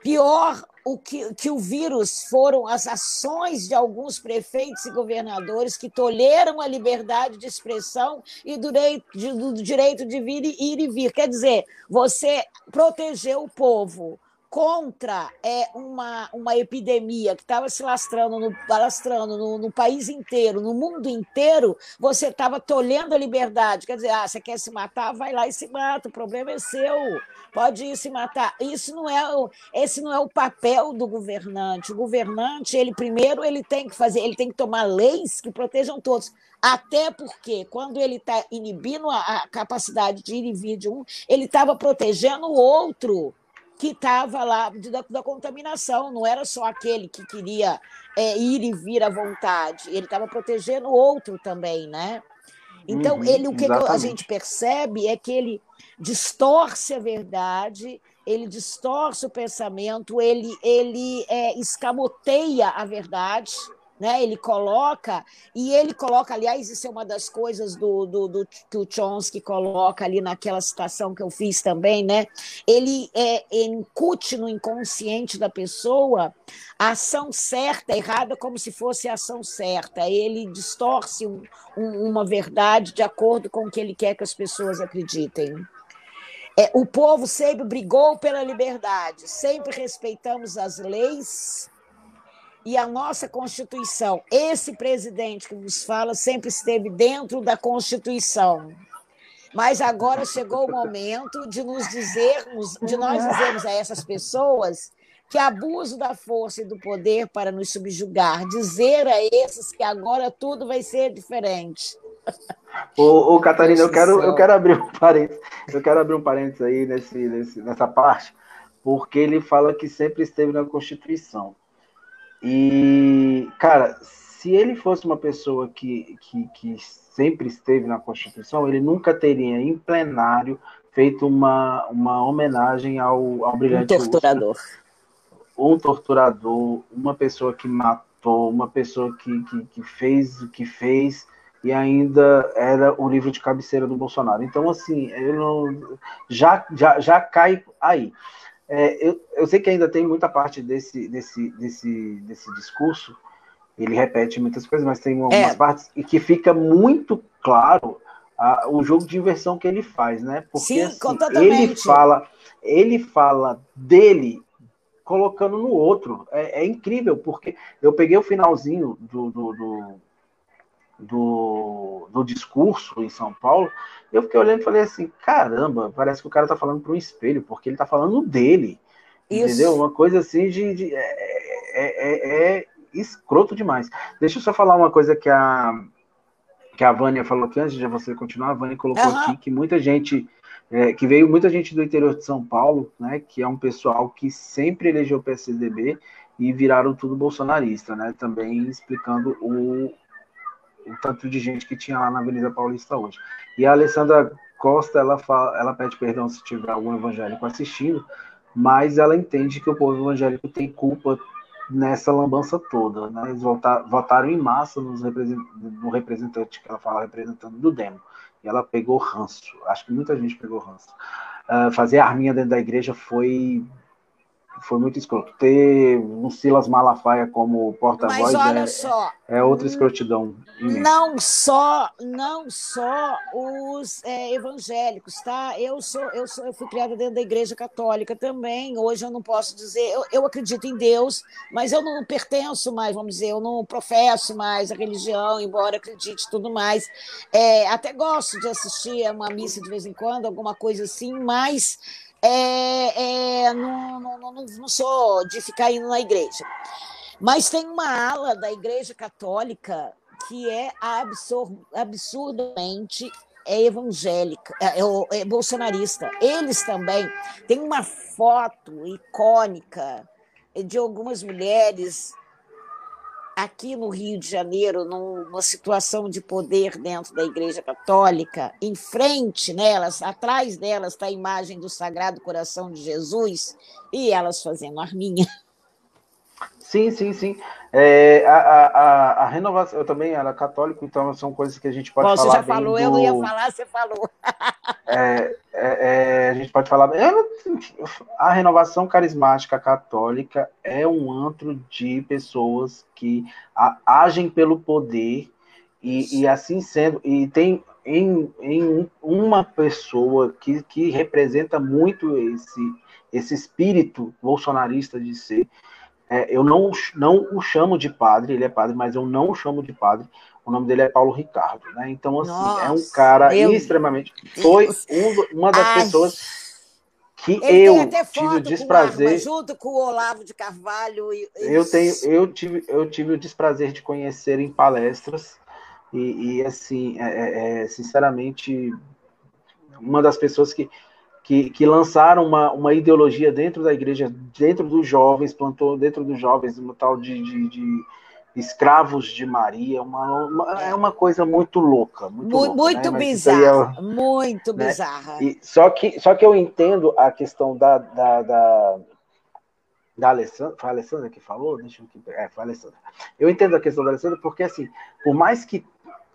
Pior o que, que o vírus foram as ações de alguns prefeitos e governadores que tolheram a liberdade de expressão e do direito de, do direito de vir, ir e vir. Quer dizer, você protegeu o povo contra é, uma, uma epidemia que estava se lastrando, no, lastrando no, no, país inteiro, no mundo inteiro, você estava tolhendo a liberdade. Quer dizer, ah, você quer se matar? Vai lá e se mata, o problema é seu. Pode ir se matar. Isso não é o, esse não é o papel do governante. O governante, ele primeiro ele tem que fazer, ele tem que tomar leis que protejam todos. Até porque, quando ele está inibindo a, a capacidade de ir e vir de um, ele estava protegendo o outro que estava lá da, da, contaminação, não era só aquele que queria é, ir e vir à vontade, ele estava protegendo o outro também, né? Então, uhum, ele, o que exatamente. a gente percebe é que ele distorce a verdade, ele distorce o pensamento, ele, ele é, escamoteia a verdade, né? Ele coloca, e ele coloca, aliás, isso é uma das coisas do, do, do que o Chomsky coloca ali naquela citação que eu fiz também, né? Ele é, incute no inconsciente da pessoa a ação certa, errada, como se fosse a ação certa. Ele distorce um, um, uma verdade de acordo com o que ele quer que as pessoas acreditem. É, o povo sempre brigou pela liberdade, sempre respeitamos as leis e a nossa Constituição. Esse presidente que nos fala sempre esteve dentro da Constituição. Mas agora chegou o momento de nos dizermos, de nós dizermos a essas pessoas que abuso da força e do poder para nos subjugar, dizer a esses que agora tudo vai ser diferente. Ô, ô Catarina, eu quero, eu quero abrir um parênteses, eu quero abrir um parênteses aí nesse, nesse, nessa parte, porque ele fala que sempre esteve na Constituição. E, cara, se ele fosse uma pessoa que, que, que sempre esteve na Constituição, ele nunca teria em plenário feito uma, uma homenagem ao, ao brilhante. Um torturador. Um torturador, uma pessoa que matou, uma pessoa que, que, que fez o que fez e ainda era o livro de cabeceira do Bolsonaro. Então, assim, ele não, já, já, já cai aí. É, eu, eu sei que ainda tem muita parte desse, desse, desse, desse discurso, ele repete muitas coisas, mas tem algumas é. partes e que fica muito claro a, o jogo de inversão que ele faz, né? Porque Sim, assim, ele fala, ele fala dele colocando no outro. É, é, incrível, porque eu peguei o finalzinho do, do, do, do, do discurso em São Paulo, eu fiquei olhando e falei assim, caramba, parece que o cara tá falando para um espelho, porque ele tá falando dele. Isso. Entendeu? Uma coisa assim de. de é, é, é, é, escroto demais. Deixa eu só falar uma coisa que a, que a Vânia falou aqui, antes de você continuar, a Vânia colocou uhum. aqui que muita gente. É, que veio muita gente do interior de São Paulo, né? Que é um pessoal que sempre elegeu o PSDB e viraram tudo bolsonarista, né? Também explicando o, o tanto de gente que tinha lá na Avenida Paulista hoje. E a Alessandra Costa, ela, fala, ela pede perdão se tiver algum evangélico assistindo, mas ela entende que o povo evangélico tem culpa nessa lambança toda. Né? Eles votaram em massa no representante que ela fala representando do Demo. E ela pegou ranço. Acho que muita gente pegou ranço. Uh, fazer arminha dentro da igreja foi foi muito escroto. Ter um Silas Malafaia como porta-voz é, é, outra escrotidão. Imensa. Não só, não só os é, evangélicos, tá? Eu sou, eu sou, eu fui criada dentro da Igreja Católica também. Hoje eu não posso dizer, eu, eu acredito em Deus, mas eu não pertenço mais, vamos dizer, eu não professo mais a religião, embora acredite tudo mais. É, até gosto de assistir a uma missa de vez em quando, alguma coisa assim, mas é, é, não, não, não, não sou de ficar indo na igreja. Mas tem uma ala da Igreja Católica que é absur absurdamente é evangélica, é, é, é, bolsonarista. Eles também têm uma foto icônica de algumas mulheres aqui no Rio de Janeiro, numa situação de poder dentro da Igreja Católica, em frente nelas, atrás delas está a imagem do Sagrado Coração de Jesus e elas fazendo arminha. Sim, sim, sim. É, a, a, a, renovação, eu também era católico, então são coisas que a gente pode Bom, falar. Você já falou, do... eu não ia falar, você falou. É, é, é, a gente pode falar. a renovação carismática católica é um antro de pessoas que agem pelo poder e, e, assim sendo, e tem em, em uma pessoa que, que representa muito esse, esse espírito bolsonarista de ser é, eu não, não o chamo de padre, ele é padre, mas eu não o chamo de padre. O nome dele é Paulo Ricardo, né? Então, assim, Nossa, é um cara extremamente. Foi um, uma das Ai. pessoas que ele eu tive o desprazer. Junto com o Olavo de Carvalho. E, eu, tenho, eu, tive, eu tive o desprazer de conhecer em palestras. E, e assim, é, é, é sinceramente, uma das pessoas que que, que lançaram uma, uma ideologia dentro da igreja, dentro dos jovens, plantou dentro dos jovens uma tal de, de, de escravos de Maria, uma, uma, é uma coisa muito louca. Muito, muito, louca, muito né? bizarra, é, muito né? bizarra. E, só, que, só que eu entendo a questão da, da, da, da Alessandra, foi a Alessandra que falou? Deixa eu, é, foi a Alessandra. Eu entendo a questão da Alessandra porque, assim, por mais que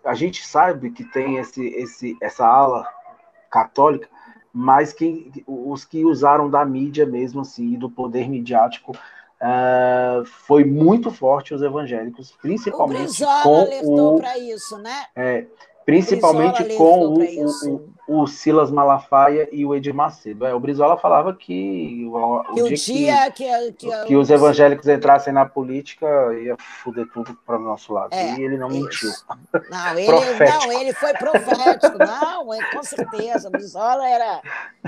a gente sabe que tem esse, esse, essa ala católica, mas que os que usaram da mídia mesmo assim, do poder midiático, uh, foi muito forte os evangélicos, principalmente o com o para isso, né? É, principalmente com o, o, o, Silas Malafaia e o Edir Macedo. É, o Brizola falava que o, o dia, dia que, que, que, que, os evangélicos entrassem na política ia foder tudo para o nosso lado. É, e ele não isso. mentiu. Não ele, não, ele foi profético. Não, é, com certeza. O Brizola era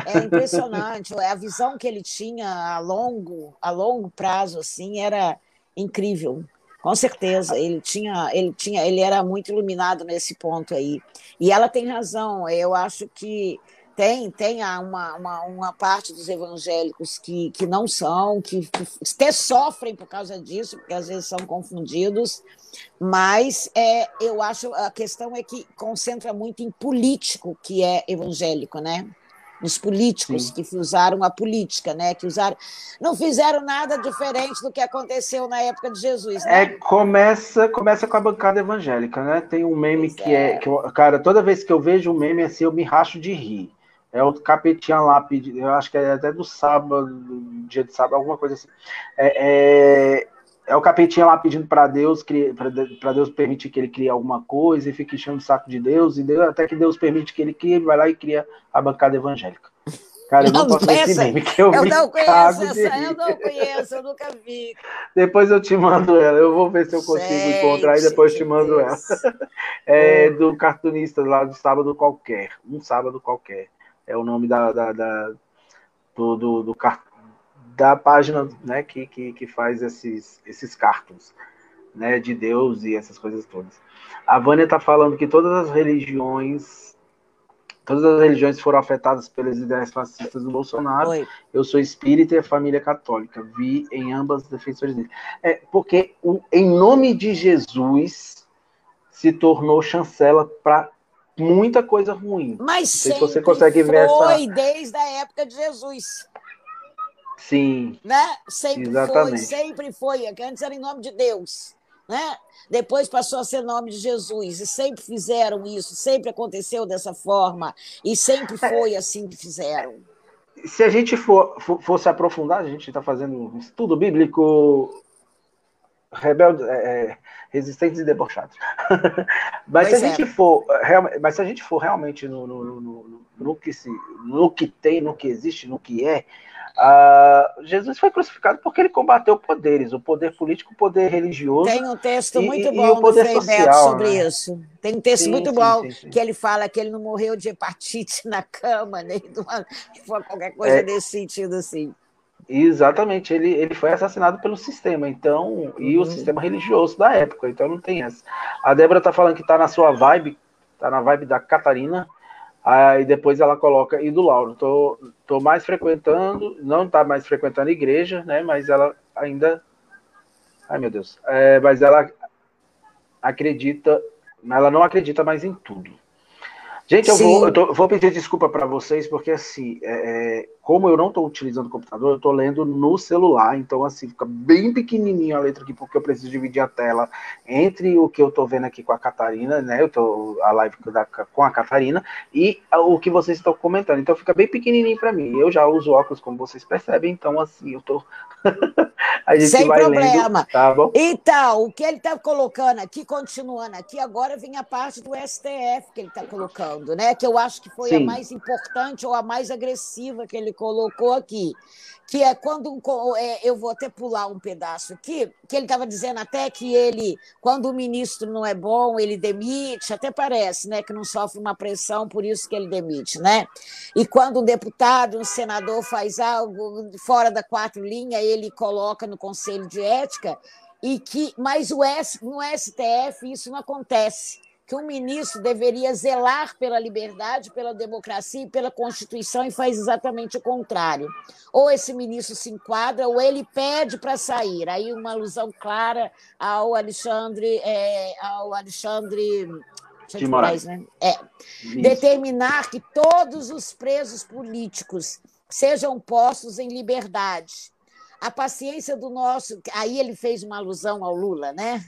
é impressionante. A visão que ele tinha a longo, a longo prazo assim, era incrível. Com certeza, ele tinha, ele tinha, ele era muito iluminado nesse ponto aí. E ela tem razão. Eu acho que tem, tem uma, uma, uma parte dos evangélicos que, que não são, que, que até sofrem por causa disso, porque às vezes são confundidos, mas é, eu acho a questão é que concentra muito em político que é evangélico, né? Nos políticos Sim. que usaram a política, né? Que usaram, não fizeram nada diferente do que aconteceu na época de Jesus. Né? É começa, começa com a bancada evangélica, né? Tem um meme pois que é, é que eu, cara, toda vez que eu vejo um meme assim eu me racho de rir. É o capetinha lá, eu acho que é até do sábado, dia de sábado, alguma coisa assim. É, é é o capetinha lá pedindo para Deus para Deus permitir que ele crie alguma coisa e fica enchendo o saco de Deus, e Deus, até que Deus permite que ele crie, vai lá e cria a bancada evangélica. Cara, eu não, não posso ver esse meme, que eu, eu não conheço essa, eu não conheço, eu nunca vi. Depois eu te mando ela, eu vou ver se eu consigo Gente, encontrar e depois te mando Deus. ela. É do cartunista lá do Sábado Qualquer, um Sábado Qualquer. É o nome da, da, da do, do, do, da página né, que, que, que faz esses, esses cartons né, de Deus e essas coisas todas. A Vânia está falando que todas as religiões Todas as religiões foram afetadas pelas ideias fascistas do Bolsonaro. Oi. Eu sou espírita e a família católica. Vi em ambas defensores dele. É, porque o, em nome de Jesus se tornou chancela para muita coisa ruim. Mas se você consegue ver foi essa... desde a época de Jesus. Sim. Né? Sempre Exatamente. foi, sempre foi. Antes era em nome de Deus né? Depois passou a ser nome de Jesus, e sempre fizeram isso, sempre aconteceu dessa forma, e sempre é. foi assim que fizeram. Se a gente for, for fosse aprofundar, a gente está fazendo um estudo bíblico rebelde, é, é resistentes e debochados. mas, se a gente é. for, mas se a gente for realmente no, no, no, no, que se, no que tem, no que existe, no que é, Uh, Jesus foi crucificado porque ele combateu poderes, o poder político, o poder religioso. Tem um texto muito e, bom e o poder do social, sobre né? isso. Tem um texto sim, muito sim, bom sim, que ele fala que ele não morreu de hepatite na cama, nem de uma, qualquer coisa é, desse sentido assim. Exatamente, ele, ele foi assassinado pelo sistema, então, e uhum. o sistema religioso da época, então não tem essa. A Débora tá falando que tá na sua vibe, tá na vibe da Catarina, Aí depois ela coloca, e do Lauro, tô, tô mais frequentando, não tá mais frequentando a igreja, né? Mas ela ainda. Ai meu Deus. É, mas ela acredita, ela não acredita mais em tudo. Gente, eu, vou, eu tô, vou, pedir desculpa para vocês, porque assim, é, é como eu não estou utilizando o computador, eu estou lendo no celular, então assim, fica bem pequenininho a letra aqui, porque eu preciso dividir a tela entre o que eu estou vendo aqui com a Catarina, né, eu tô, a live com a Catarina, e o que vocês estão comentando, então fica bem pequenininho para mim, eu já uso óculos, como vocês percebem, então assim, eu tô... Sem problema. Lendo, tá bom? Então, o que ele está colocando aqui, continuando aqui, agora vem a parte do STF que ele está colocando né? Que eu acho que foi Sim. a mais importante ou a mais agressiva que ele colocou aqui. Que é quando é, eu vou até pular um pedaço aqui, que ele estava dizendo até que ele, quando o ministro não é bom, ele demite, até parece, né? Que não sofre uma pressão, por isso que ele demite, né? E quando um deputado, um senador faz algo fora da quatro linhas, ele coloca no Conselho de Ética, e que, mas o S, no STF isso não acontece que um ministro deveria zelar pela liberdade, pela democracia e pela Constituição e faz exatamente o contrário. Ou esse ministro se enquadra, ou ele pede para sair. Aí uma alusão clara ao Alexandre, é, ao Alexandre de Moraes, né? É. Determinar que todos os presos políticos sejam postos em liberdade. A paciência do nosso. Aí ele fez uma alusão ao Lula, né?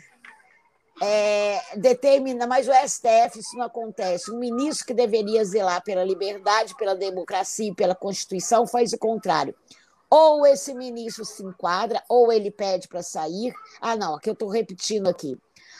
É, determina, mas o STF isso não acontece. Um ministro que deveria zelar pela liberdade, pela democracia e pela Constituição faz o contrário. Ou esse ministro se enquadra, ou ele pede para sair. Ah, não, aqui eu estou repetindo aqui.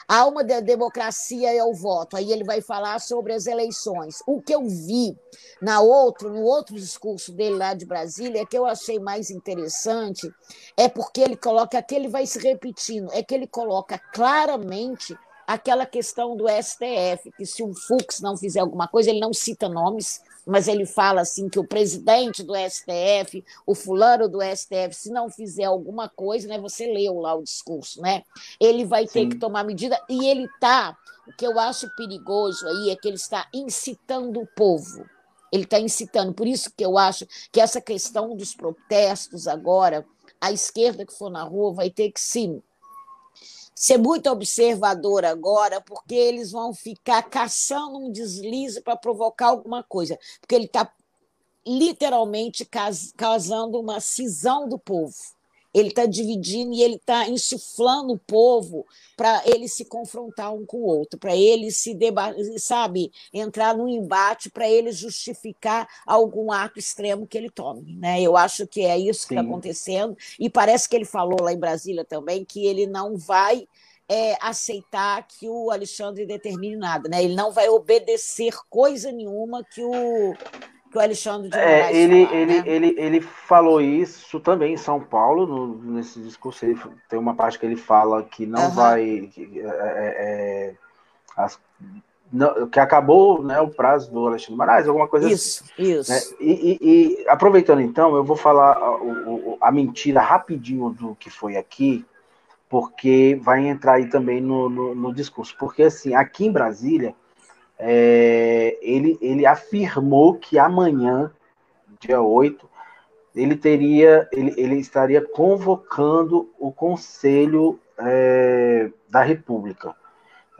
A alma da democracia é o voto. Aí ele vai falar sobre as eleições. O que eu vi na outro, no outro discurso dele lá de Brasília, que eu achei mais interessante, é porque ele coloca, aqui ele vai se repetindo, é que ele coloca claramente aquela questão do STF, que se o Fux não fizer alguma coisa, ele não cita nomes, mas ele fala assim que o presidente do STF, o fulano do STF, se não fizer alguma coisa, né, você leu lá o discurso, né? Ele vai ter Sim. que tomar medida e ele tá, o que eu acho perigoso aí é que ele está incitando o povo. Ele está incitando, por isso que eu acho que essa questão dos protestos agora, a esquerda que for na rua vai ter que sim ser muito observador agora, porque eles vão ficar caçando um deslize para provocar alguma coisa, porque ele está literalmente causando uma cisão do povo ele está dividindo e ele está insuflando o povo para ele se confrontar um com o outro, para ele se sabe, entrar num embate, para ele justificar algum ato extremo que ele tome. Né? Eu acho que é isso que está acontecendo, e parece que ele falou lá em Brasília também que ele não vai é, aceitar que o Alexandre determine nada, né? ele não vai obedecer coisa nenhuma que o que o Alexandre de Moraes é, ele, falar, ele, né? ele, ele falou isso também em São Paulo, no, nesse discurso. Ele, tem uma parte que ele fala que não uhum. vai. Que, é, é, é, as, não, que acabou né, o prazo do Alexandre de Moraes, alguma coisa isso, assim. Isso, isso. Né? E, e, e, aproveitando então, eu vou falar a, a, a, mentira rapidinho do que foi aqui, porque vai entrar aí também no, no, no discurso. Porque assim, aqui em Brasília é, ele, ele afirmou que amanhã, dia 8, ele teria, ele, ele estaria convocando o Conselho é, da República.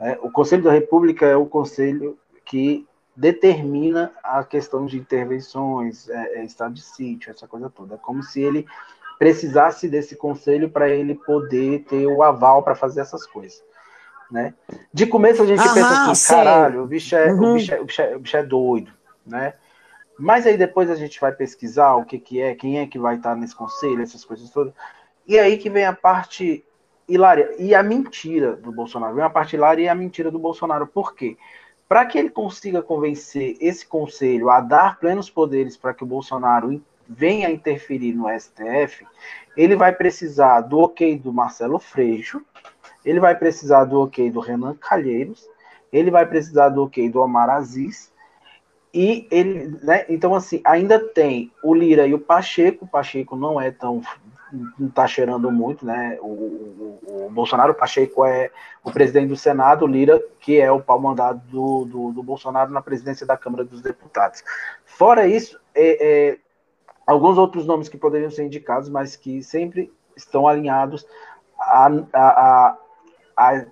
É, o Conselho da República é o conselho que determina a questão de intervenções, é, é estado de sítio, essa coisa toda. É como se ele precisasse desse conselho para ele poder ter o aval para fazer essas coisas né? De começo a gente Aham, pensa assim, sei. caralho, o bicho, é, uhum. o, bicho é, o, bicho é, o bicho é doido, né? Mas aí depois a gente vai pesquisar o que, que é, quem é que vai estar nesse conselho, essas coisas todas. E aí que vem a parte hilária e a mentira do Bolsonaro. Vem a parte hilária e a mentira do Bolsonaro. Por quê? Para que ele consiga convencer esse conselho a dar plenos poderes para que o Bolsonaro venha interferir no STF, ele vai precisar do ok do Marcelo Freixo, ele vai precisar do ok do Renan Calheiros, ele vai precisar do ok do Omar Aziz, e ele, né, então assim, ainda tem o Lira e o Pacheco, o Pacheco não é tão, não tá cheirando muito, né, o, o, o Bolsonaro, o Pacheco é o presidente do Senado, o Lira, que é o pau mandado do, do, do Bolsonaro na presidência da Câmara dos Deputados. Fora isso, é, é, alguns outros nomes que poderiam ser indicados, mas que sempre estão alinhados a, a, a a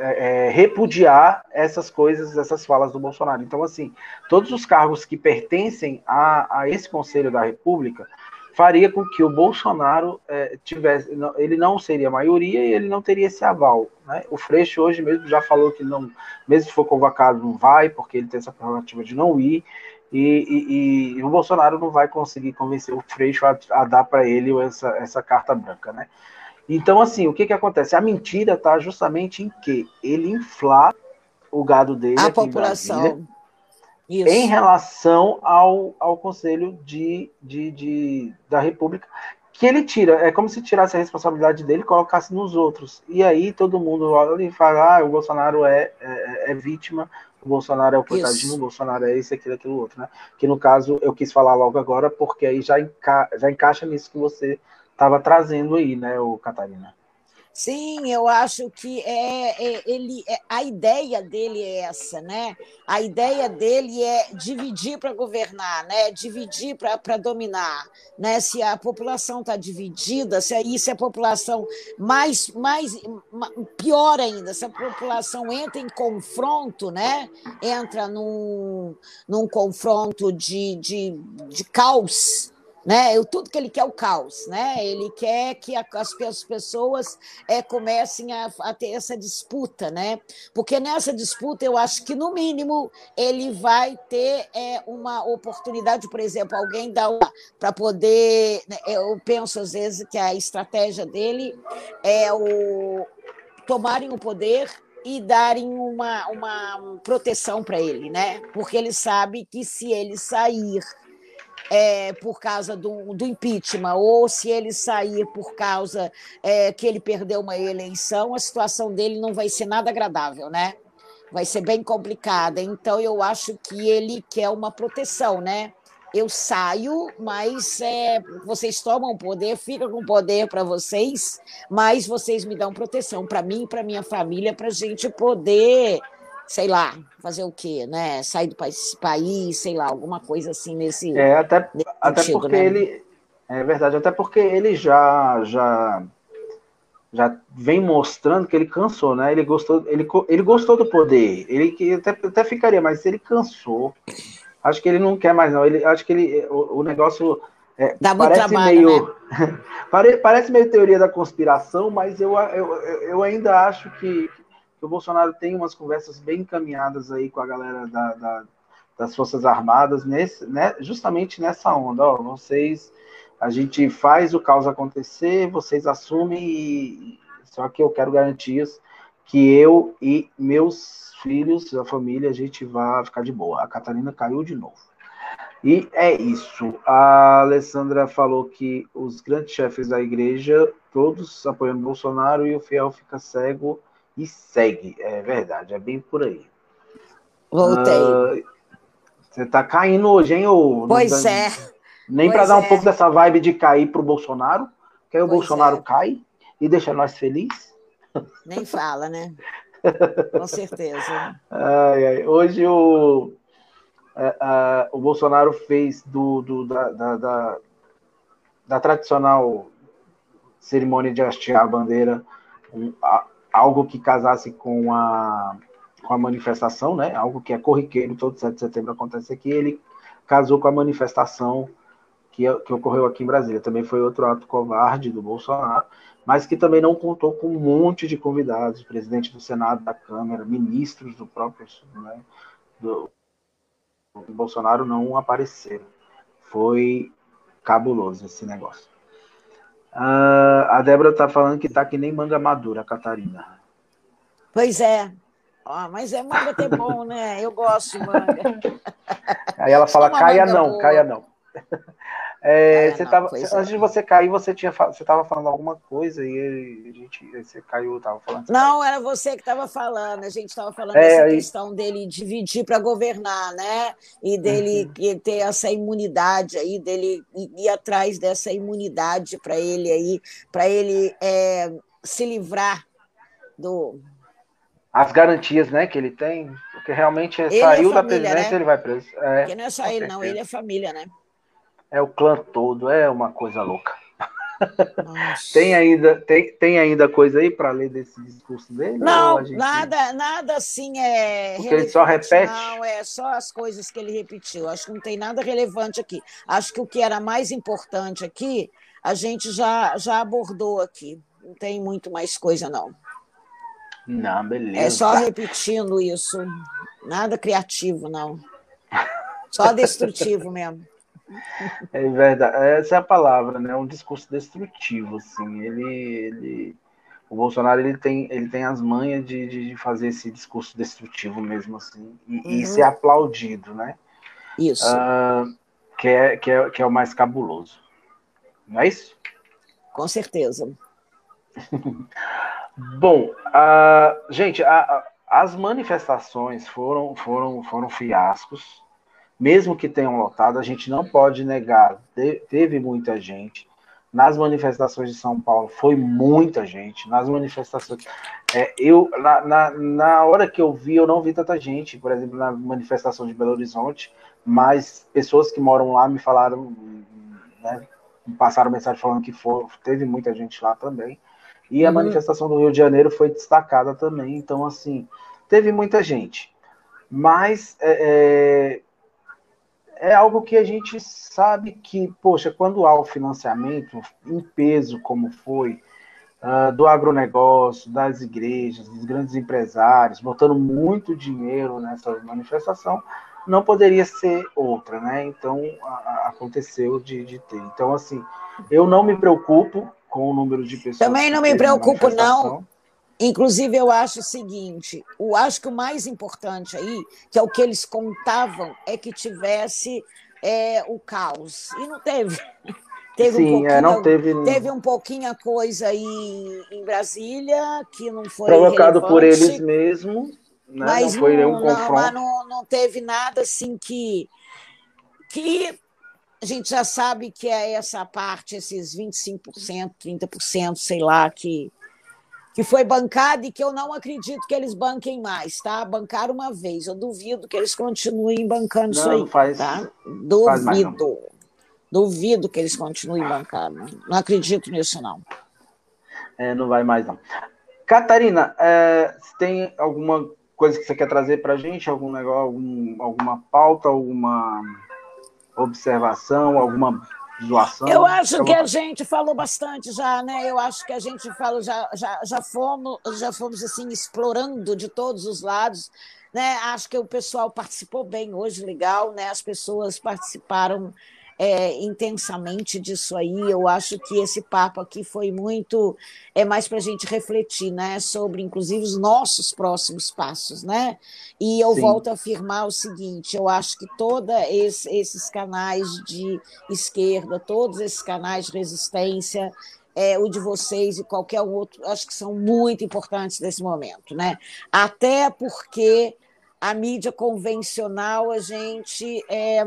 é, é, repudiar essas coisas, essas falas do Bolsonaro. Então, assim, todos os cargos que pertencem a, a esse Conselho da República faria com que o Bolsonaro é, tivesse, não, ele não seria maioria e ele não teria esse aval. Né? O Freixo hoje mesmo já falou que não, mesmo se for convocado, não vai, porque ele tem essa prerrogativa de não ir. E, e, e, o Bolsonaro não vai conseguir convencer o Freixo a, a dar para ele essa, essa carta branca, né? Então, assim, o que, que acontece? A mentira está justamente em que ele inflar o gado dele. A população. Em, em relação ao, ao Conselho de, de, de, da República, que ele tira. É como se tirasse a responsabilidade dele e colocasse nos outros. E aí todo mundo olha e fala: ah, o Bolsonaro é, é, é vítima, o Bolsonaro é o coitadinho, o Bolsonaro é isso, aquilo, aquilo outro, né? Que no caso eu quis falar logo agora, porque aí já, enca já encaixa nisso que você estava trazendo aí, né, o Catarina? Sim, eu acho que é, é ele é, a ideia dele é essa, né? A ideia dele é dividir para governar, né? Dividir para dominar, né? Se a população está dividida, se aí se a população mais mais pior ainda, se a população entra em confronto, né? Entra num, num confronto de, de, de caos, né? Eu, tudo que ele quer é o caos, né? Ele quer que a, as, as, pessoas é, comecem a, a, ter essa disputa, né? Porque nessa disputa eu acho que no mínimo ele vai ter é, uma oportunidade, por exemplo, alguém dá para poder. Né? Eu penso às vezes que a estratégia dele é o tomarem o poder e darem uma, uma proteção para ele, né? Porque ele sabe que se ele sair é, por causa do, do, impeachment, ou se ele sair por causa é, que ele perdeu uma eleição, a situação dele não vai ser nada agradável, né? Vai ser bem complicada. Então, eu acho que ele quer uma proteção, né? Eu saio, mas é, vocês tomam poder, fica com poder para vocês, mas vocês me dão proteção para mim para minha família, para a gente poder sei lá, fazer o quê, né? Sair do país, país, sei lá, alguma coisa assim nesse. É, até, nesse até sentido, porque né? ele. É verdade, até porque ele já, já, já vem mostrando que ele cansou, né? Ele gostou, ele, ele gostou do poder. Ele até, até ficaria, mas ele cansou. Acho que ele não quer mais, não. Ele, acho que ele, o, o negócio. É, Dá muito parece trabalho, meio, né? parece meio teoria da conspiração, mas eu, eu, eu ainda acho que, que o Bolsonaro tem umas conversas bem encaminhadas aí com a galera da, da, das Forças Armadas, nesse, né, justamente nessa onda. Ó, vocês, a gente faz o caos acontecer, vocês assumem, e, só que eu quero garantias que eu e meus filhos, a família, a gente vai ficar de boa. A Catarina caiu de novo. E é isso. A Alessandra falou que os grandes chefes da igreja, todos apoiando Bolsonaro e o fiel fica cego e segue. É verdade, é bem por aí. Voltei. Uh, você tá caindo hoje, hein? Ou pois é. Nem para dar um é. pouco dessa vibe de cair pro Bolsonaro, que aí o pois Bolsonaro é. cai e deixa nós felizes. Nem fala, né? Com certeza. Ai, ai. Hoje o, a, a, o Bolsonaro fez do, do da, da, da, da, tradicional cerimônia de hastear a bandeira um, a, algo que casasse com a, com a manifestação, né? Algo que é corriqueiro, todo 7 de setembro acontece aqui. Ele casou com a manifestação que, que ocorreu aqui em Brasília. Também foi outro ato covarde do Bolsonaro mas que também não contou com um monte de convidados, presidente do Senado, da Câmara, ministros do próprio né, do, do Bolsonaro não apareceram. Foi cabuloso esse negócio. Uh, a Débora está falando que está que nem manga madura, Catarina. Pois é. Oh, mas é manga até bom, né? Eu gosto de manga. Aí ela fala, caia não, boa. caia não. É, você não, tava, antes é. de você cair, você tinha você estava falando alguma coisa e a gente, você caiu, estava falando. Não, era você que estava falando. A gente estava falando é, dessa aí... questão dele dividir para governar, né? E dele uhum. ter essa imunidade aí, dele ir atrás dessa imunidade para ele aí, para ele é, se livrar do as garantias, né, que ele tem, porque realmente ele saiu é família, da presidência, né? ele vai preso. É, porque não é só ele, certeza. não, ele é família, né? É o clã todo, é uma coisa louca. tem ainda tem, tem ainda coisa aí para ler desse discurso dele? Não, gente... nada, nada assim é. Porque ele só repete. Não, é só as coisas que ele repetiu. Acho que não tem nada relevante aqui. Acho que o que era mais importante aqui, a gente já, já abordou aqui. Não tem muito mais coisa, não. Não, beleza. É só repetindo isso. Nada criativo, não. Só destrutivo mesmo. É verdade, essa é a palavra, né? Um discurso destrutivo, assim. Ele, ele, o Bolsonaro ele tem, ele tem as manhas de, de fazer esse discurso destrutivo mesmo, assim, e, uhum. e ser aplaudido, né? Isso. Uh, que, é, que, é, que é o mais cabuloso. Não é isso? Com certeza. Bom, uh, gente, a, a, as manifestações foram, foram, foram fiascos mesmo que tenham lotado, a gente não pode negar, teve muita gente. Nas manifestações de São Paulo foi muita gente. Nas manifestações. É, eu, na, na, na, hora que eu vi, eu não vi tanta gente. Por exemplo, na manifestação de Belo Horizonte, mas pessoas que moram lá me falaram, né, me passaram mensagem falando que foi, teve muita gente lá também. E a uhum. manifestação do Rio de Janeiro foi destacada também. Então, assim, teve muita gente. Mas é, é algo que a gente sabe que, poxa, quando há o financiamento em peso, como foi, uh, do agronegócio, das igrejas, dos grandes empresários, botando muito dinheiro nessa manifestação, não poderia ser outra, né? Então, a, a, aconteceu de, de ter. Então, assim, eu não me preocupo com o número de pessoas. Também não me preocupo, não Inclusive, eu acho o seguinte: eu acho que o mais importante aí, que é o que eles contavam, é que tivesse é, o caos. E não teve. Teve Sim, um é, não teve. Teve um pouquinho a coisa aí em Brasília, que não foi. Provocado por eles mesmos. Né? Mas não foi nenhum não, confronto. Mas não, não teve nada assim que. que a gente já sabe que é essa parte, esses 25%, 30%, sei lá, que que foi bancada e que eu não acredito que eles banquem mais, tá? Bancaram uma vez, eu duvido que eles continuem bancando não, isso aí, faz, tá? Duvido. Duvido que eles continuem bancando. Não acredito nisso, não. É, não vai mais, não. Catarina, é, tem alguma coisa que você quer trazer para a gente? Algum negócio, algum, alguma pauta, alguma observação, alguma zoação. Eu acho que a gente falou bastante já, né? Eu acho que a gente falou, já, já, já fomos, já fomos assim, explorando de todos os lados. Né? Acho que o pessoal participou bem hoje, legal, né? As pessoas participaram é, intensamente disso aí. Eu acho que esse papo aqui foi muito é mais para a gente refletir, né, sobre inclusive os nossos próximos passos, né? E eu Sim. volto a afirmar o seguinte: eu acho que todos esse, esses canais de esquerda, todos esses canais de resistência, é, o de vocês e qualquer outro, acho que são muito importantes nesse momento, né? Até porque a mídia convencional a gente é,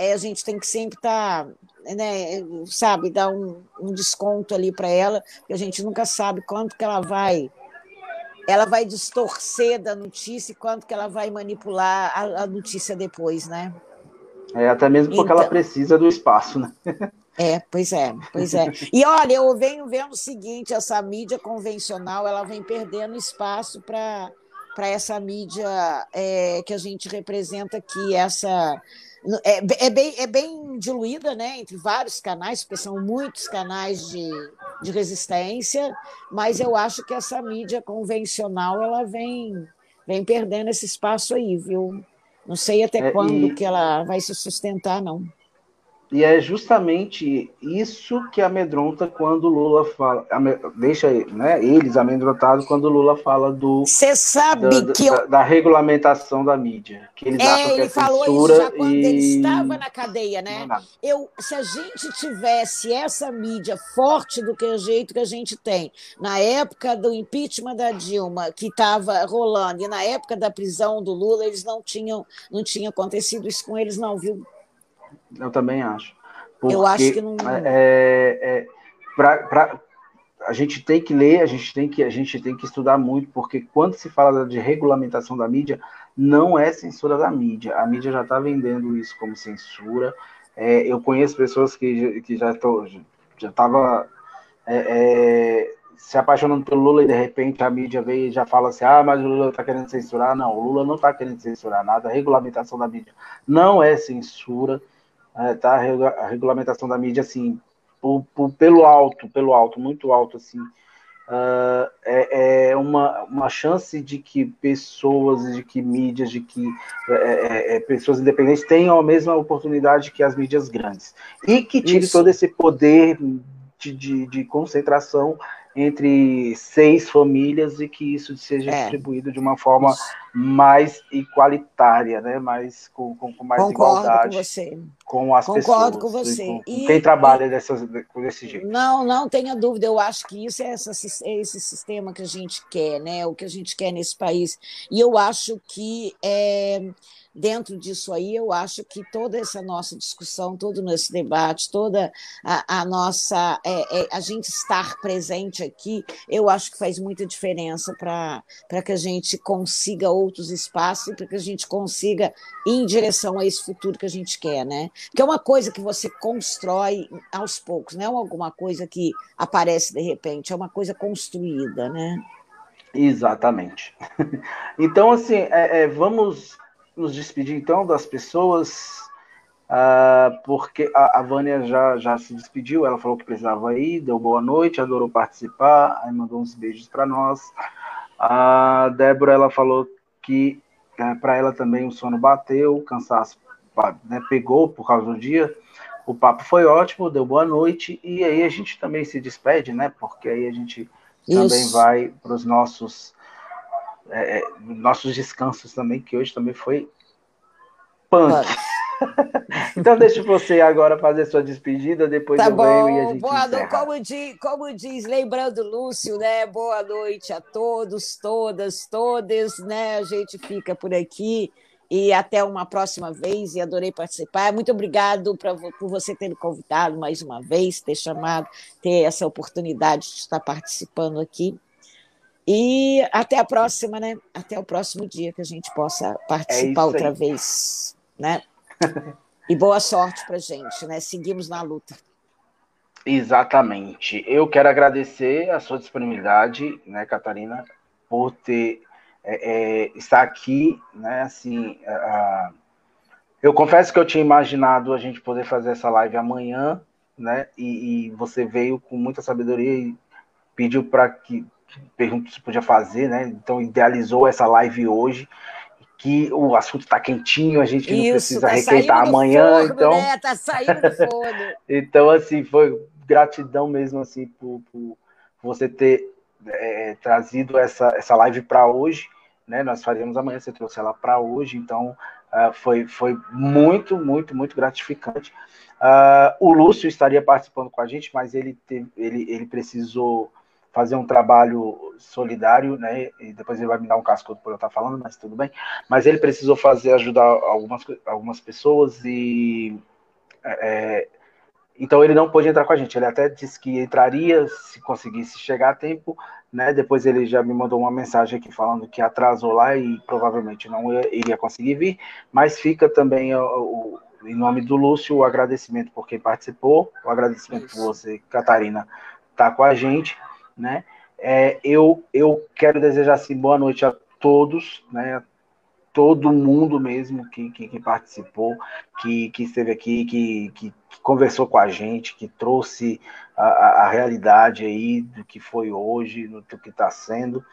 é, a gente tem que sempre estar, tá, né, sabe, dar um, um desconto ali para ela, porque a gente nunca sabe quanto que ela vai ela vai distorcer da notícia e quanto que ela vai manipular a, a notícia depois, né? É, até mesmo porque então, ela precisa do espaço, né? É, pois é, pois é. E olha, eu venho vendo o seguinte, essa mídia convencional, ela vem perdendo espaço para essa mídia é, que a gente representa aqui, essa é, é, bem, é bem diluída né, entre vários canais, porque são muitos canais de, de resistência, mas eu acho que essa mídia convencional ela vem, vem perdendo esse espaço aí, viu? Não sei até é, quando e... que ela vai se sustentar, não. E é justamente isso que amedronta quando Lula fala, deixa né, eles amedrontados quando Lula fala do Você sabe da, que eu... da, da, regulamentação da mídia, que eles é, acham que ele é falou censura isso já quando e... ele estava na cadeia, né? Eu, se a gente tivesse essa mídia forte do que o jeito que a gente tem na época do impeachment da Dilma, que estava rolando, e na época da prisão do Lula, eles não tinham, não tinha acontecido isso com eles, não, viu? Eu também acho. Porque, eu acho que não. É, é, pra, pra, a gente tem que ler, a gente tem que, a gente tem que estudar muito, porque quando se fala de regulamentação da mídia, não é censura da mídia. A mídia já está vendendo isso como censura. É, eu conheço pessoas que, que já estão já estava é, é, se apaixonando pelo Lula e de repente a mídia veio e já fala assim: ah, mas o Lula está querendo censurar. Não, o Lula não está querendo censurar nada. A regulamentação da mídia não é censura é, tá? A regulamentação da mídia, assim, por, por, pelo alto, pelo alto, muito alto, assim, uh, é, é, uma, uma chance de que pessoas, de que mídias, de que é, é, é pessoas independentes tenham a mesma oportunidade que as mídias grandes. E que tire Isso. todo esse poder de, de, de concentração entre seis famílias e que isso seja é. distribuído de uma forma. Mais igualitária, né? mais, com, com, com mais Concordo igualdade com, você. com as Concordo pessoas. com você. Com, e, quem trabalha e, dessas, desse jeito. Não, não tenha dúvida. Eu acho que isso é essa, esse sistema que a gente quer, né? o que a gente quer nesse país. E eu acho que é, dentro disso aí, eu acho que toda essa nossa discussão, todo esse debate, toda a, a nossa. É, é, a gente estar presente aqui, eu acho que faz muita diferença para que a gente consiga outros espaços para que a gente consiga ir em direção a esse futuro que a gente quer, né? Porque é uma coisa que você constrói aos poucos, não é alguma coisa que aparece de repente, é uma coisa construída, né? Exatamente. Então, assim, é, é, vamos nos despedir então das pessoas, uh, porque a, a Vânia já, já se despediu, ela falou que precisava ir, deu boa noite, adorou participar, aí mandou uns beijos para nós. A Débora, ela falou que é, para ela também o sono bateu, o cansaço né, pegou por causa do dia. O papo foi ótimo, deu boa noite, e aí a gente também se despede, né? Porque aí a gente Isso. também vai para os nossos é, é, nossos descansos também, que hoje também foi punk. então deixa você agora fazer sua despedida, depois tá eu bom. venho e a gente Boa encerra. Como diz, como diz, lembrando Lúcio, né? Boa noite a todos, todas, todas, né? A gente fica por aqui e até uma próxima vez e adorei participar. Muito obrigado pra, por você ter me convidado mais uma vez, ter chamado, ter essa oportunidade de estar participando aqui. E até a próxima, né? Até o próximo dia que a gente possa participar é outra vez, né? E boa sorte para gente, né? Seguimos na luta. Exatamente. Eu quero agradecer a sua disponibilidade, né, Catarina, por ter é, é, estar aqui, né? Assim, eu confesso que eu tinha imaginado a gente poder fazer essa live amanhã, né? E, e você veio com muita sabedoria e pediu para que perguntou se podia fazer, né? Então idealizou essa live hoje, que o assunto está quentinho, a gente não precisa tá requentar amanhã, forno, então. Né? Tá saindo do forno. então, assim, foi gratidão mesmo assim por, por você ter é, trazido essa, essa live para hoje. Né? Nós faríamos amanhã, você trouxe ela para hoje, então uh, foi, foi muito, muito, muito gratificante. Uh, o Lúcio estaria participando com a gente, mas ele, teve, ele, ele precisou fazer um trabalho solidário, né? E depois ele vai me dar um cascudo por eu estar falando, mas tudo bem. Mas ele precisou fazer ajudar algumas, algumas pessoas e é, então ele não pôde entrar com a gente. Ele até disse que entraria se conseguisse chegar a tempo, né? Depois ele já me mandou uma mensagem aqui falando que atrasou lá e provavelmente não iria conseguir vir. Mas fica também o, o em nome do Lúcio o agradecimento por quem participou, o agradecimento Isso. por você, Catarina, estar tá com a gente né? É, eu, eu quero desejar assim, boa noite a todos, né? Todo mundo mesmo que, que, que participou, que, que esteve aqui, que, que, que, conversou com a gente, que trouxe a, a, realidade aí do que foi hoje, do que está sendo.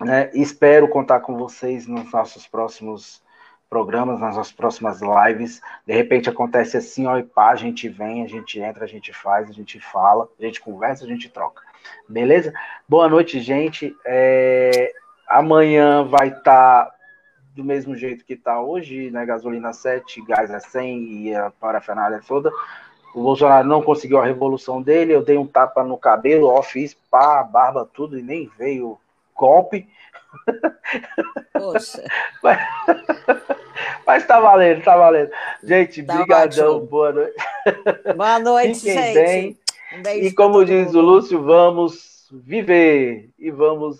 Né? Espero contar com vocês nos nossos próximos programas, nas nossas próximas lives. De repente acontece assim, ó, e pá, a gente vem, a gente entra, a gente faz, a gente fala, a gente conversa, a gente troca. Beleza? Boa noite, gente. É... Amanhã vai estar tá do mesmo jeito que está hoje, né? Gasolina 7, gás é 100 e a parafernália toda. O Bolsonaro não conseguiu a revolução dele, eu dei um tapa no cabelo, ó, fiz pá, barba, tudo, e nem veio golpe. Poxa. Mas, mas tá valendo, tá valendo. Gente, tá brigadão, boa noite. Boa noite, Fiquem gente. Bem. Um e como diz o Lúcio, vamos viver e vamos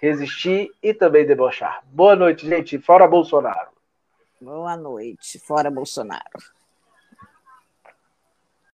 resistir e também debochar. Boa noite, gente. Fora Bolsonaro. Boa noite. Fora Bolsonaro.